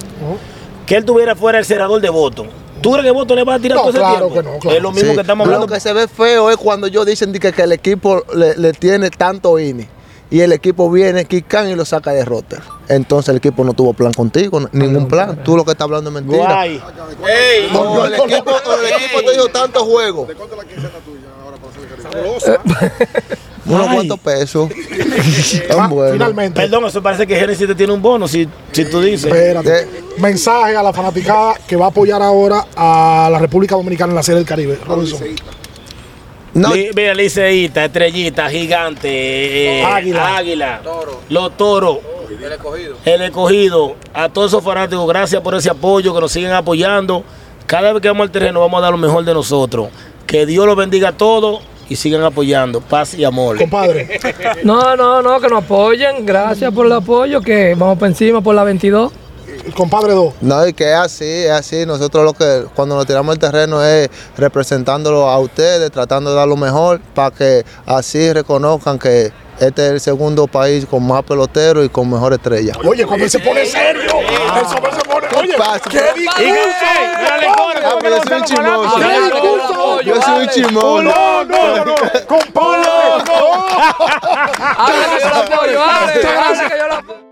Que él tuviera fuera el cerrador de voto. ¿Tú crees que voto le va a tirar No, todo ese claro tiempo? que no, claro. Es lo mismo Sí, que estamos Lo hablando. que se ve feo es cuando ellos dicen que, que el equipo le, le tiene tanto inning y el equipo viene, quican y lo saca de roster. Entonces el equipo no tuvo plan contigo, ningún plan. Tú lo que estás hablando es mentira. Guay. No, el equipo, el equipo te dio tantos juegos. <laughs> Unos Ay. cuantos pesos. <laughs> Ah, Tan bueno. Finalmente. Perdón, eso parece que Genesis te tiene un bono, si, si tú dices. Espérate. Eh. Mensaje a la fanaticada que va a apoyar ahora a la República Dominicana en la Serie del Caribe. Robinson. No, Li- Mira, liceísta, estrellita, gigante, eh, Águila. águila, los toros, el escogido. a todos esos fanáticos, gracias por ese apoyo, que nos siguen apoyando. Cada vez que vamos al terreno vamos a dar lo mejor de nosotros. Que Dios los bendiga a todos y sigan apoyando. Paz y amor. Compadre. <laughs> No, no, no, que nos apoyen. Gracias por el apoyo, que vamos para encima por la 22. Compadre 2. No, y que es así, es así. Nosotros lo que cuando nos tiramos el terreno es representándolo a ustedes, tratando de dar lo mejor para que así reconozcan que este es el segundo país con más peloteros y con mejor estrella. Oye, cuando él se pone serio, el Sober se pone. Oye, pasa? qué discurso. Ah, yo soy un chismoso. ¡Qué discurso! Yo soy un chismoso. No, no, no, compadre. <laughs> Hágale que yo lo apoyo, hágale que yo lo apoyo.